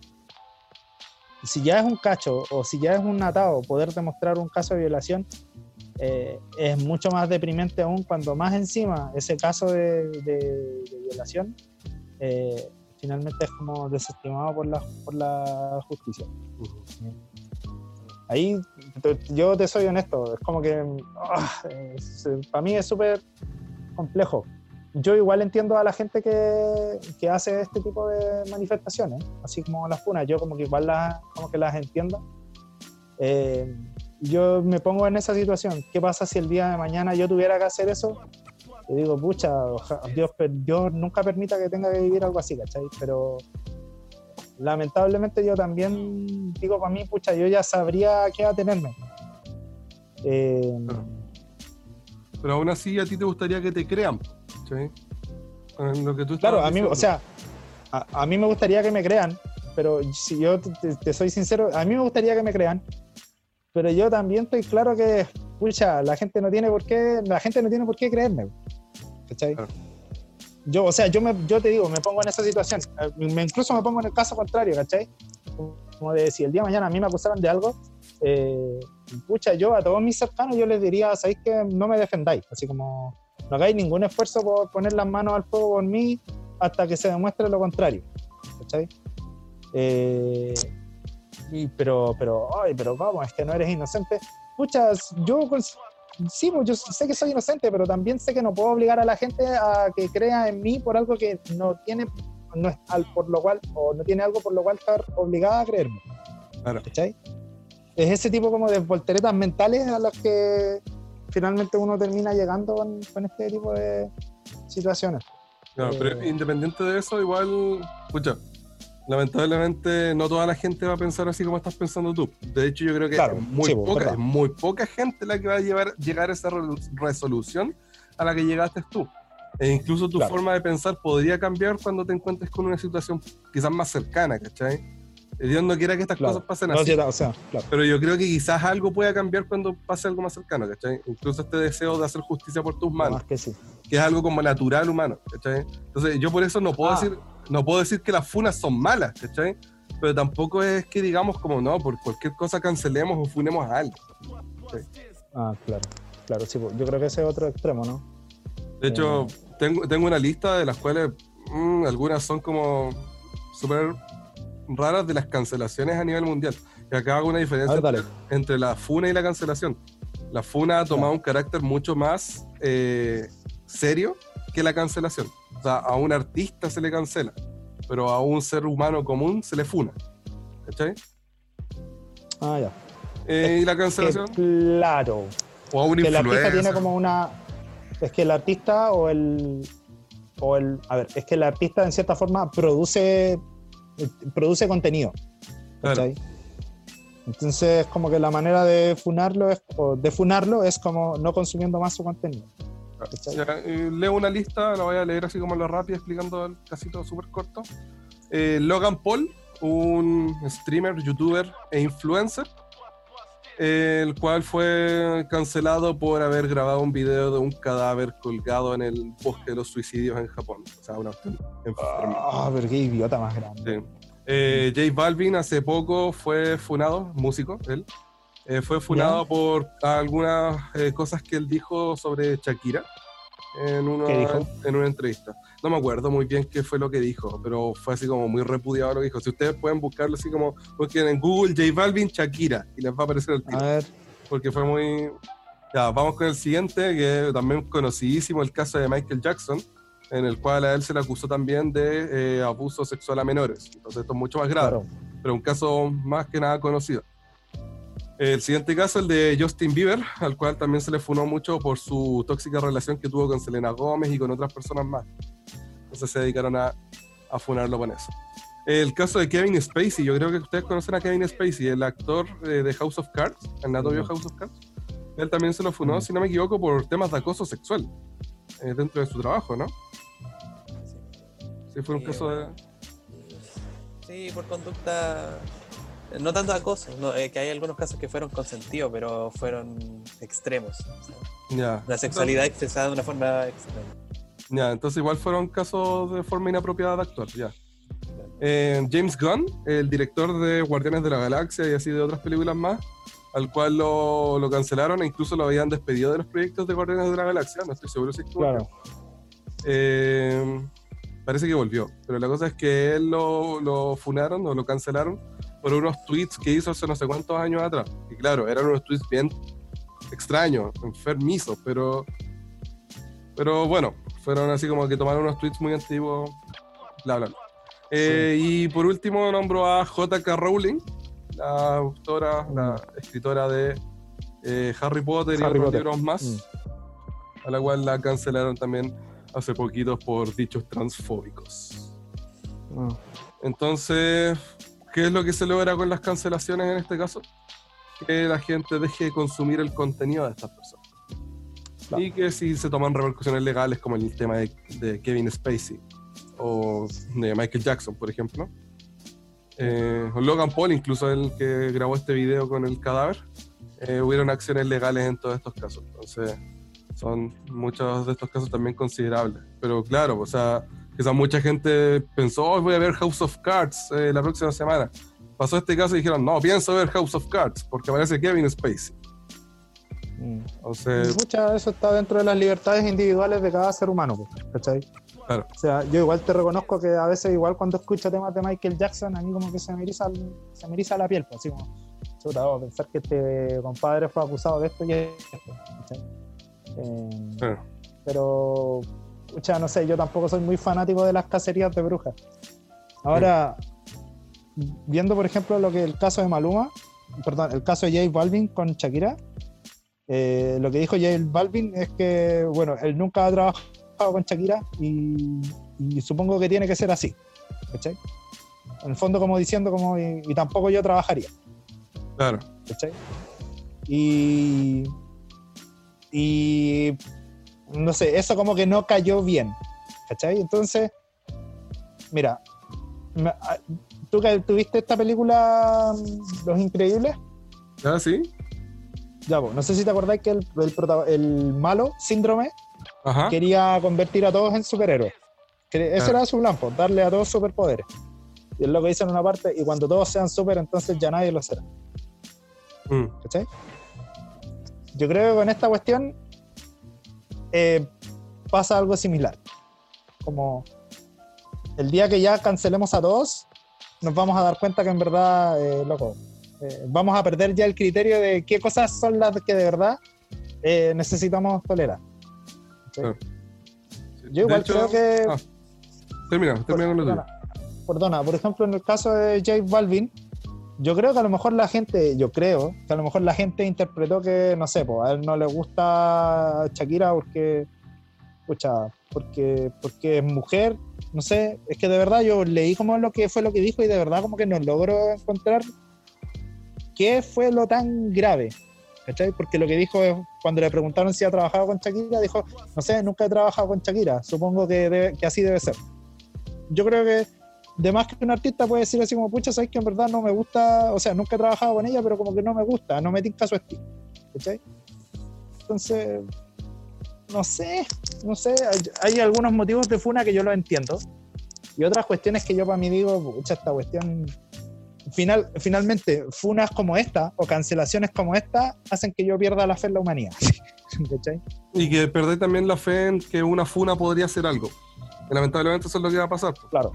si ya es un cacho o si ya es un atado poder demostrar un caso de violación, eh, es mucho más deprimente aún cuando más encima ese caso de, violación eh, finalmente es como desestimado por la, por la justicia. ahí te- yo te soy honesto, es como que para mí es súper complejo. Yo igual entiendo a la gente que, que hace este tipo de manifestaciones, así como las funas, yo como que igual las, como que las entiendo. Eh, yo me pongo en esa situación, ¿qué pasa si el día de mañana yo tuviera que hacer eso? Yo digo, pucha, Dios, Dios nunca permita que tenga que vivir algo así, ¿cachai? Pero lamentablemente yo también digo para mí, pucha, yo ya sabría a qué atenerme. Eh. Pero aún así a ti te gustaría que te crean. ¿sí? En lo que tú claro, a mí, o sea, a, a mí me gustaría que me crean, pero si yo te- te soy sincero, a mí me gustaría que me crean, pero yo también estoy claro que, pucha, la gente no tiene por qué, la gente no tiene por qué creerme. ¿Cachai? Claro. Yo, o sea, yo, me, yo te digo, me pongo en esa situación, me, incluso me pongo en el caso contrario, ¿cachai? Como de si el día de mañana a mí me acusaran de algo, eh, pucha, yo a todos mis cercanos yo les diría, sabéis que no me defendáis, así como no hagáis ningún esfuerzo por poner las manos al fuego por mí hasta que se demuestre lo contrario, ¿cachai? Eh, y, pero, pero, ay, pero vamos, es que no eres inocente. Pucha, yo sí, pues, yo sé que soy inocente, pero también sé que no puedo obligar a la gente a que crea en mí por algo que no tiene, no es al, por lo cual, o no tiene algo por lo cual estar obligada a creerme. Claro. ¿Cachai? Es ese tipo como de volteretas mentales a las que finalmente uno termina llegando con, con este tipo de situaciones. Claro, pero Eh, independiente de eso, igual, escucha, lamentablemente no toda la gente va a pensar así como estás pensando tú. De hecho, yo creo que Claro, es, muy sí, pues, poca, es muy poca gente la que va a llevar, llegar a esa re- resolución a la que llegaste tú. E incluso tu Claro. forma de pensar podría cambiar cuando te encuentres con una situación quizás más cercana, ¿cachai? Dios no quiera que estas Claro. cosas pasen No, así. sí, o sea, claro. Pero yo creo que quizás algo pueda cambiar cuando pase algo más cercano, ¿cachai? Incluso este deseo de hacer justicia por tus manos Más que sí. que es algo como natural humano, ¿cachai? Entonces yo por eso no puedo Ah. decir, no puedo decir que las funas son malas, ¿cachai? Pero tampoco es que digamos como no, por cualquier cosa cancelemos o funemos a alguien. Ah, claro. Claro, sí, yo creo que ese es otro extremo, ¿no? De hecho, tengo, tengo una lista de las cuales mm, algunas son como súper raras de las cancelaciones a nivel mundial. Y acá hago una diferencia ver, entre, entre la funa y la cancelación. La funa ha tomado un carácter mucho más eh, serio que la cancelación. O sea, a un artista se le cancela, pero a un ser humano común se le funa. ¿Cachai? Ah, ya. Eh, y la Que, cancelación, claro. o a un que el artista tiene como una. Es que el artista o el. O el. A ver, es que el artista en cierta forma produce. Eh, Produce contenido. Entonces, como que la manera de funarlo es, o de funarlo es como no consumiendo más su contenido. eh, leo una lista, la voy a leer así como lo rápido, explicando el casito súper corto. Eh, Logan Paul, un streamer, youtuber e influencer, el cual fue cancelado por haber grabado un video de un cadáver colgado en el bosque de los suicidios en Japón. O sea, una. Ah, pero qué idiota más grande. Sí. Eh, J Balvin hace poco fue funado, músico, él. eh, fue funado Ya. por algunas eh, cosas que él dijo sobre Shakira en una, ¿Qué dijo? en una entrevista. No me acuerdo muy bien qué fue lo que dijo, pero fue así como muy repudiado lo que dijo. Si ustedes pueden buscarlo así como, busquen en Google J Balvin Shakira y les va a aparecer el A tiro, ver, porque fue muy... Ya, vamos con el siguiente, que también conocidísimo, el caso de Michael Jackson, en el cual a él se le acusó también de eh, abuso sexual a menores. Entonces esto es mucho más grave claro. pero un caso más que nada conocido. El siguiente caso, el de Justin Bieber, al cual también se le funó mucho por su tóxica relación que tuvo con Selena Gómez y con otras personas más. Entonces se dedicaron a, a funarlo con eso. El caso de Kevin Spacey, yo creo que ustedes conocen a Kevin Spacey, el actor eh, de House of Cards, el nato vio. House of Cards. Él también se lo funó, si no me equivoco, por temas de acoso sexual eh, dentro de su trabajo, ¿no? Sí, fue un caso de... Sí, por conducta. No tanto acoso, no, eh, que hay algunos casos que fueron consentidos, pero fueron extremos. la sexualidad expresada de una forma extrema. Ya, entonces igual fueron casos de forma inapropiada de actuar, ya. Eh, James Gunn, el director de Guardianes de la Galaxia y así de otras películas más, al cual lo, lo cancelaron e incluso lo habían despedido de los proyectos de Guardianes de la Galaxia, no estoy seguro si es que Claro. Eh, parece que volvió, pero la cosa es que él lo, lo funaron o lo cancelaron por unos tweets que hizo hace no sé cuántos años atrás. Y claro, eran unos tweets bien extraños, enfermizos, pero, pero bueno, fueron así como que tomaron unos tweets muy antiguos, bla, bla, bla. Eh, Y por último nombro a J.K. Rowling, la autora, la escritora de eh, Harry Potter y otros Potter. libros más, Mm. a la cual la cancelaron también hace poquito por dichos transfóbicos. Ah. Entonces, ¿qué es lo que se logra con las cancelaciones en este caso? Que la gente deje de consumir el contenido de estas personas. Claro. Y que si se toman repercusiones legales como el tema de, de Kevin Spacey o de Michael Jackson, por ejemplo. Eh, o Logan Paul, incluso el que grabó este video con el cadáver, eh, hubieron acciones legales en todos estos casos. Entonces, son muchos de estos casos también considerables. Pero claro, o sea, quizás mucha gente pensó, "Oh, voy a ver House of Cards eh, la próxima semana. Pasó este caso y dijeron, no, pienso ver House of Cards, porque aparece Kevin Spacey. Mm. Entonces, Mucha de eso está dentro de las libertades individuales de cada ser humano, pues, ¿cachai? claro, O sea, yo igual te reconozco que a veces, igual cuando escucho temas de Michael Jackson, a mí como que se me eriza, se me eriza la piel, pues, así como, chuta, oh, pensar que este compadre fue acusado de esto y esto, ¿cachai? Eh, claro. pero, pucha, no sé, yo tampoco soy muy fanático de las cacerías de brujas. Ahora, viendo por ejemplo lo que el caso de Maluma, perdón, el caso de J Balvin con Shakira, eh, lo que dijo J Balvin es que, bueno, él nunca ha trabajado con Shakira y, y supongo que tiene que ser así, ¿cachai? En el fondo como diciendo como, y, y tampoco yo trabajaría. claro. ¿cachai? Y, y no sé, eso como que no cayó bien, ¿cachai? Entonces, mira, me- a- tú que tuviste esta película mm, Los Increíbles, ¿Ah, sí? ya, pues, no sé si te acordáis que el, el, malo, Síndrome, Ajá. quería convertir a todos en superhéroes. Que ese Claro. era su plan, pues, darle a todos superpoderes. Y es lo que dice en una parte, y cuando todos sean super, entonces ya nadie lo será. Mm, ¿cachai? Yo creo que con esta cuestión eh, pasa algo similar. Como el día que ya cancelemos a todos, nos vamos a dar cuenta que en verdad, eh, loco, eh, vamos a perder ya el criterio de qué cosas son las que de verdad eh, necesitamos tolerar. Claro. Yo igual hecho- creo que ah, termina, termina con lo perdona, perdona, por ejemplo, en el caso de J Balvin, yo creo que a lo mejor la gente, yo creo que a lo mejor la gente interpretó que, no sé, pues a él no le gusta Shakira porque, pucha, porque, porque es mujer, no sé, es que de verdad yo leí como lo que fue lo que dijo y de verdad como que no logro encontrar qué fue lo tan grave. ¿Cachai? Porque lo que dijo es, cuando le preguntaron si ha trabajado con Shakira, dijo, no sé, nunca he trabajado con Shakira, supongo que, debe- que así debe ser. Yo creo que de más que un artista puede decir así como, pucha, sabes que en verdad no me gusta, o sea, nunca he trabajado con ella, pero como que no me gusta, no me tinca su estilo. ¿Cachai? Entonces, no sé, no sé, hay, hay algunos motivos de Funa que yo lo entiendo. Y otras cuestiones que yo para mí digo, pucha, esta cuestión. Final, finalmente, funas como esta o cancelaciones como esta hacen que yo pierda la fe en la humanidad. ¿Cachai? Y que perdés también la fe en que una funa podría hacer algo. Y lamentablemente eso es lo que va a pasar. Claro.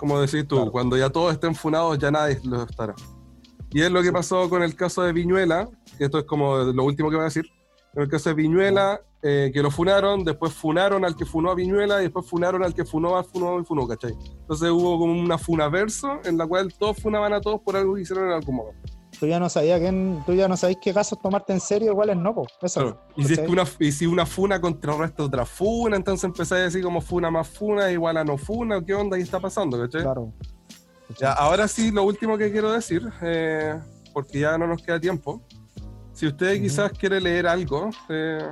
Como decís tú, Claro. cuando ya todos estén funados, ya nadie lo estará. Y es lo que pasó con el caso de Viñuela, que esto es como lo último que voy a decir. En el caso de Viñuela, eh, que lo funaron, después funaron al que funó a Viñuela y después funaron al que funó a funó y funó, ¿cachai? Entonces hubo como una funaverso en la cual todos funaban a todos por algo que hicieron en algún modo. Tú ya no sabías quién, tú ya no sabéis qué casos tomarte en serio, iguales no, po. Eso. Claro. Y, que una, y si una funa contrarresta otra funa, entonces empezáis a decir como funa más funa igual a no funa, ¿qué onda ahí está pasando? ¿cachai? Claro. Ya, ahora sí, lo último que quiero decir, eh, porque ya no nos queda tiempo. Si usted Ujú. quizás quiere leer algo, eh,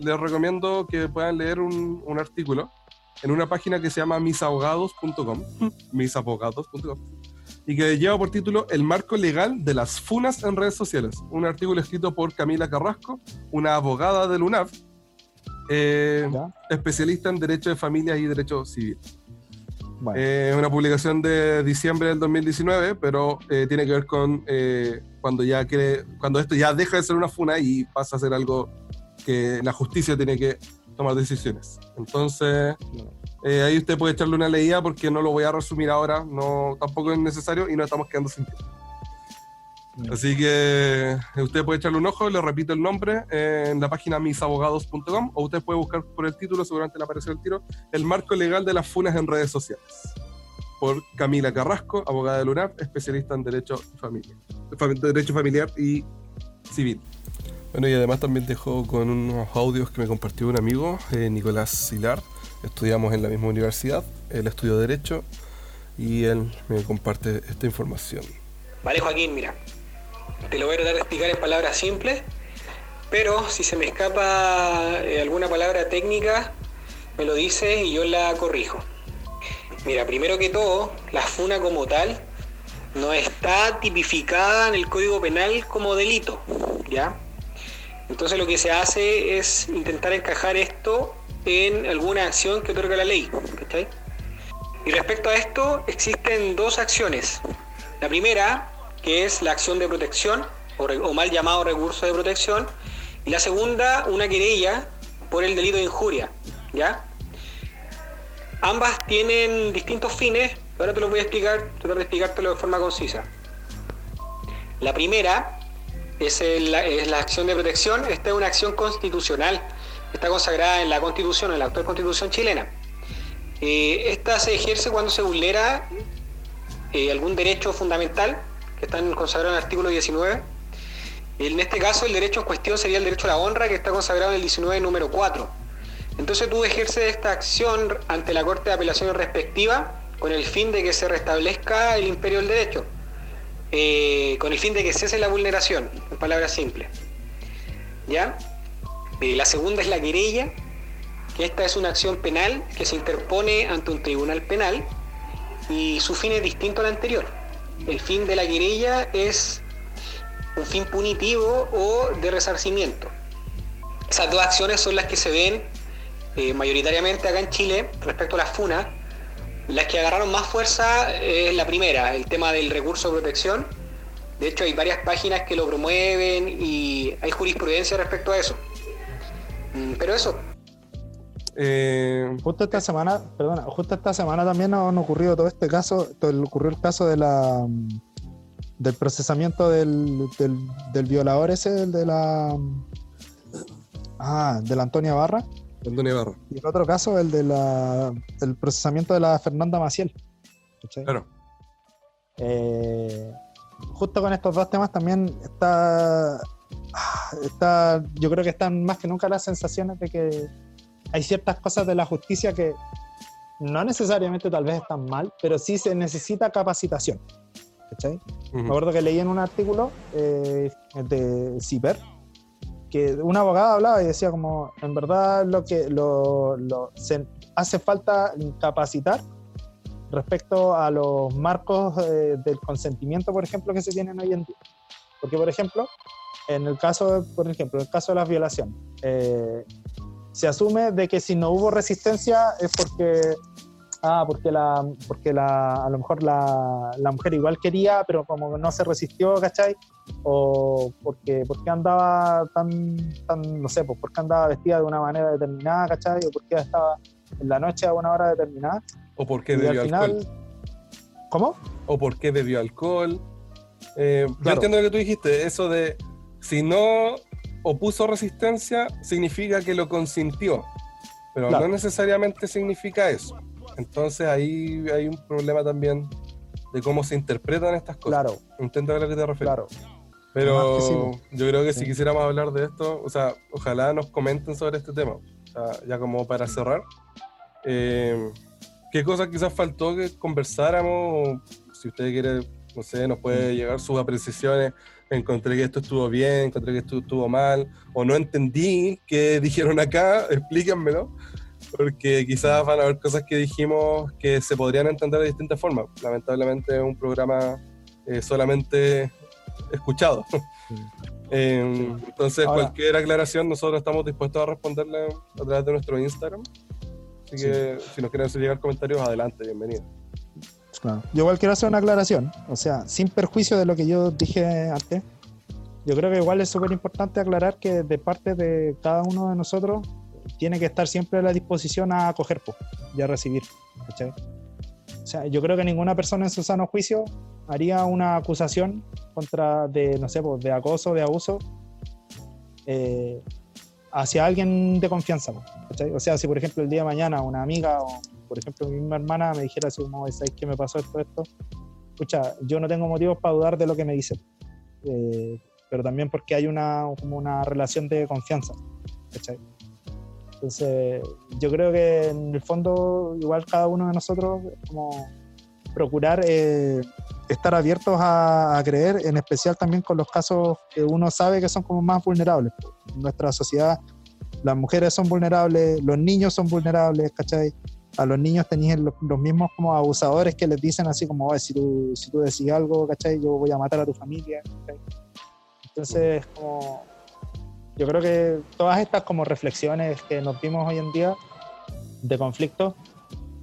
les recomiendo que puedan leer un, un artículo en una página que se llama misabogados.com, misabogados.com, y que lleva por título El marco legal de las funas en redes sociales. Un artículo escrito por Camila Carrasco, una abogada del UNAV, eh, especialista en derecho de familia y derecho civil. Bueno. Eh, Es una publicación de diciembre del 2019, pero eh, tiene que ver con eh, cuando ya quiere, cuando esto ya deja de ser una funa y pasa a ser algo que la justicia tiene que tomar decisiones. Entonces, eh, ahí usted puede echarle una leída porque no lo voy a resumir ahora, no tampoco es necesario y no estamos quedando sin tiempo. Así que usted puede echarle un ojo, le repito el nombre en la página misabogados.com o usted puede buscar por el título, seguramente le apareció el tiro, El marco legal de las funas en redes sociales. Por Camila Carrasco, abogada de UNAP, especialista en derecho, familia, derecho familiar y civil. Bueno, y además también dejó con unos audios que me compartió un amigo, eh, Nicolás Silar. Estudiamos en la misma universidad, él estudió Derecho y él me comparte esta información. Vale, Joaquín, mira, te lo voy a tratar de explicar en palabras simples, pero si se me escapa eh, alguna palabra técnica, me lo dices y yo la corrijo. Mira, primero que todo, la funa como tal no está tipificada en el Código Penal como delito, ¿ya? Entonces lo que se hace es intentar encajar esto en alguna acción que otorga la ley, Y respecto a esto, existen dos acciones. La primera que es la acción de protección, o, mal llamado recurso de protección, y la segunda, una querella por el delito de injuria, ¿ya? Ambas tienen distintos fines, ahora te lo voy a explicar, tratar de explicártelo de forma concisa. La primera es, la acción de protección, esta es una acción constitucional, está consagrada en la Constitución, en la actual Constitución chilena. Eh, esta se ejerce cuando se vulnera eh, algún derecho fundamental que están consagrados en el artículo 19. En este caso, el derecho en cuestión sería el derecho a la honra, que está consagrado en el 19, número 4. Entonces tú ejerces esta acción ante la Corte de Apelaciones respectiva con el fin de que se restablezca el imperio del derecho, eh, con el fin de que cese la vulneración, en palabras simples. ¿Ya? Eh, la segunda es la querella, que esta es una acción penal que se interpone ante un tribunal penal y su fin es distinto al anterior el fin de la querella es un fin punitivo o de resarcimiento. Esas dos acciones son las que se ven eh, mayoritariamente acá en Chile respecto a las FUNA. Las que agarraron más fuerza es la primera, el tema del recurso de protección. De hecho, hay varias páginas que lo promueven y hay jurisprudencia respecto a eso. Mm, pero eso, eh, justo esta semana, perdona, justo esta semana también nos, ocurrió todo este caso, ocurrió el caso de la del procesamiento del, del, violador ese, el de la ah, de la Antonia Barra. Antonia Barra. Y el otro caso, el de la el procesamiento de la Fernanda Maciel. Claro. Eh, justo con estos dos temas también está, está, yo creo que están más que nunca las sensaciones de que hay ciertas cosas de la justicia que no necesariamente tal vez están mal, pero sí se necesita capacitación. ¿Cachai? Me acuerdo que leí en un artículo eh, de CIPER que un abogado hablaba y decía como, en verdad lo que lo, se hace falta capacitar respecto a los marcos eh, del consentimiento, por ejemplo, que se tienen hoy en día. Porque, por ejemplo, en el caso, por ejemplo, en el caso de las violaciones, eh, se asume de que si no hubo resistencia es porque ah, porque la porque la a lo mejor la, la mujer igual quería pero como no se resistió ¿cachai? o porque porque andaba tan tan no sé pues porque andaba vestida de una manera determinada ¿cachai? o porque estaba en la noche a una hora determinada o porque bebió alcohol ¿cómo? o porque bebió alcohol eh, yo entiendo lo que tú dijiste eso de si no opuso resistencia significa que lo consintió, pero no necesariamente significa eso. Entonces ahí hay un problema también de cómo se interpretan estas cosas. Claro. Intento ver a que te refieres. Claro. Pero yo creo que si quisiéramos hablar de esto, o sea, ojalá nos comenten sobre este tema. ya como para cerrar, eh, ¿qué cosas quizás faltó que conversáramos? si usted quiere, no sé, nos puede llegar sus apreciaciones encontré que esto estuvo bien, encontré que esto estuvo mal, o no entendí qué dijeron acá, explíquenmelo, porque quizás van a haber cosas que dijimos que se podrían entender de distintas formas. Lamentablemente es un programa eh, solamente escuchado. Em, entonces, cualquier aclaración, nosotros estamos dispuestos a responderle a través de nuestro Instagram. Así que si nos quieren hacer llegar comentarios, adelante, bienvenido. Yo igual quiero hacer una aclaración, o sea, sin perjuicio de lo que yo dije antes, yo creo que igual es súper importante aclarar que de parte de cada uno de nosotros tiene que estar siempre a la disposición a acoger y a recibir. O sea, yo creo que ninguna persona en su sano juicio haría una acusación contra de, no sé, de acoso, de abuso, eh, hacia alguien de confianza. ¿cachai? O sea, si por ejemplo el día de mañana una amiga o por ejemplo mi misma hermana me dijera así como, ¿sabes qué me pasó esto, esto? Escucha, yo no tengo motivos para dudar de lo que me dicen. Eh, pero también porque hay una, como una relación de confianza. ¿cachai? Entonces, yo creo que en el fondo, igual cada uno de nosotros, como procurar eh, estar abiertos a, a creer, en especial también con los casos que uno sabe que son como más vulnerables. En nuestra sociedad, las mujeres son vulnerables, los niños son vulnerables, ¿cachai? A los niños tenían los, los mismos como abusadores que les dicen así como, "Oye, si tú, si tú decís algo, ¿cachai? Yo voy a matar a tu familia, ¿cachai? Entonces, como, yo creo que todas estas como reflexiones que nos vimos hoy en día de conflicto,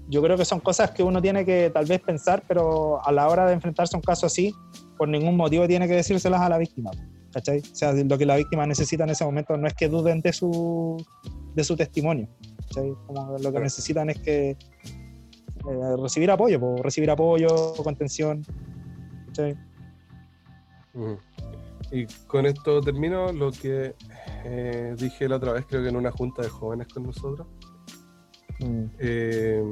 yo creo que son cosas que uno tiene que tal vez pensar, pero a la hora de enfrentarse a un caso así, por ningún motivo tiene que decírselas a la víctima. ¿Cachai? O sea, lo que la víctima necesita en ese momento no es que duden de su, de su testimonio. ¿Cachai? Como lo que Claro. necesitan es que eh, recibir apoyo, po, recibir apoyo, contención. ¿cachai? Y con esto termino lo que eh, dije la otra vez, creo que en una junta de jóvenes con nosotros, Mm, eh,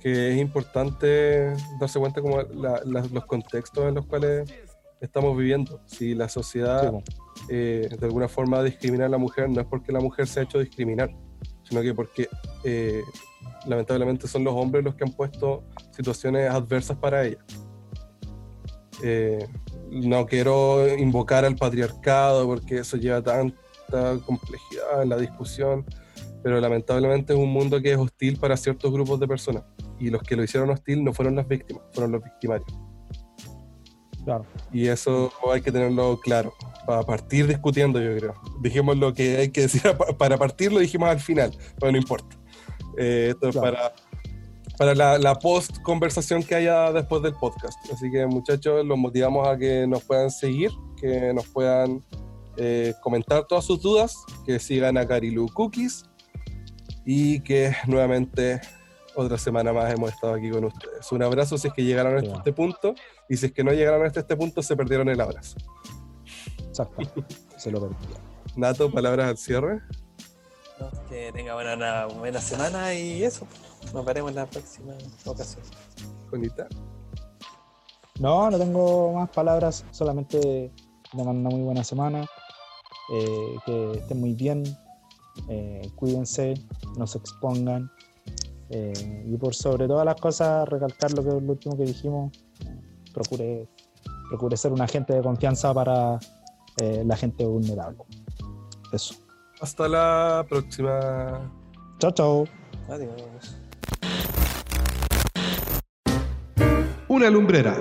que es importante darse cuenta como la- la- los contextos en los cuales estamos viviendo. Si la sociedad sí, eh, de alguna forma discrimina a la mujer, no es porque la mujer se ha hecho discriminar, sino que porque eh, lamentablemente son los hombres los que han puesto situaciones adversas para ella. Eh, no quiero invocar al patriarcado porque eso lleva tanta complejidad en la discusión, pero lamentablemente es un mundo que es hostil para ciertos grupos de personas y los que lo hicieron hostil no fueron las víctimas, fueron los victimarios. Claro. Y eso hay que tenerlo claro, para partir discutiendo, yo creo. Dijimos lo que hay que decir pa- para partir, lo dijimos al final, pero no importa. Eh, esto es para, para la, la post conversación que haya después del podcast. Así que muchachos, los motivamos a que nos puedan seguir, que nos puedan eh, comentar todas sus dudas, que sigan a Carilu Cookies y que nuevamente otra semana más hemos estado aquí con ustedes. Un abrazo si es que llegaron hasta este punto y si es que no llegaron hasta este punto se perdieron el abrazo. Exacto. Se lo perdí. Nato, palabras al cierre. ¿no? Que tenga buena, una buena semana y eso. Nos veremos en la próxima ocasión. Conita. No, no tengo más palabras, solamente le mando una muy buena semana, eh, que estén muy bien, eh, cuídense, no se expongan eh, y por sobre todas las cosas recalcar lo que lo último que dijimos, procure, procure ser un agente de confianza para eh, la gente vulnerable. Eso. Hasta la próxima. Chao, chao. Adiós. Una lumbrera.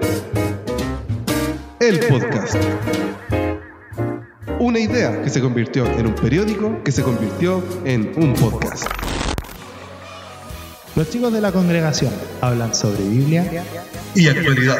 El podcast. Una idea que se convirtió en un periódico que se convirtió en un podcast. Los chicos de la congregación hablan sobre Biblia. Y actualidad.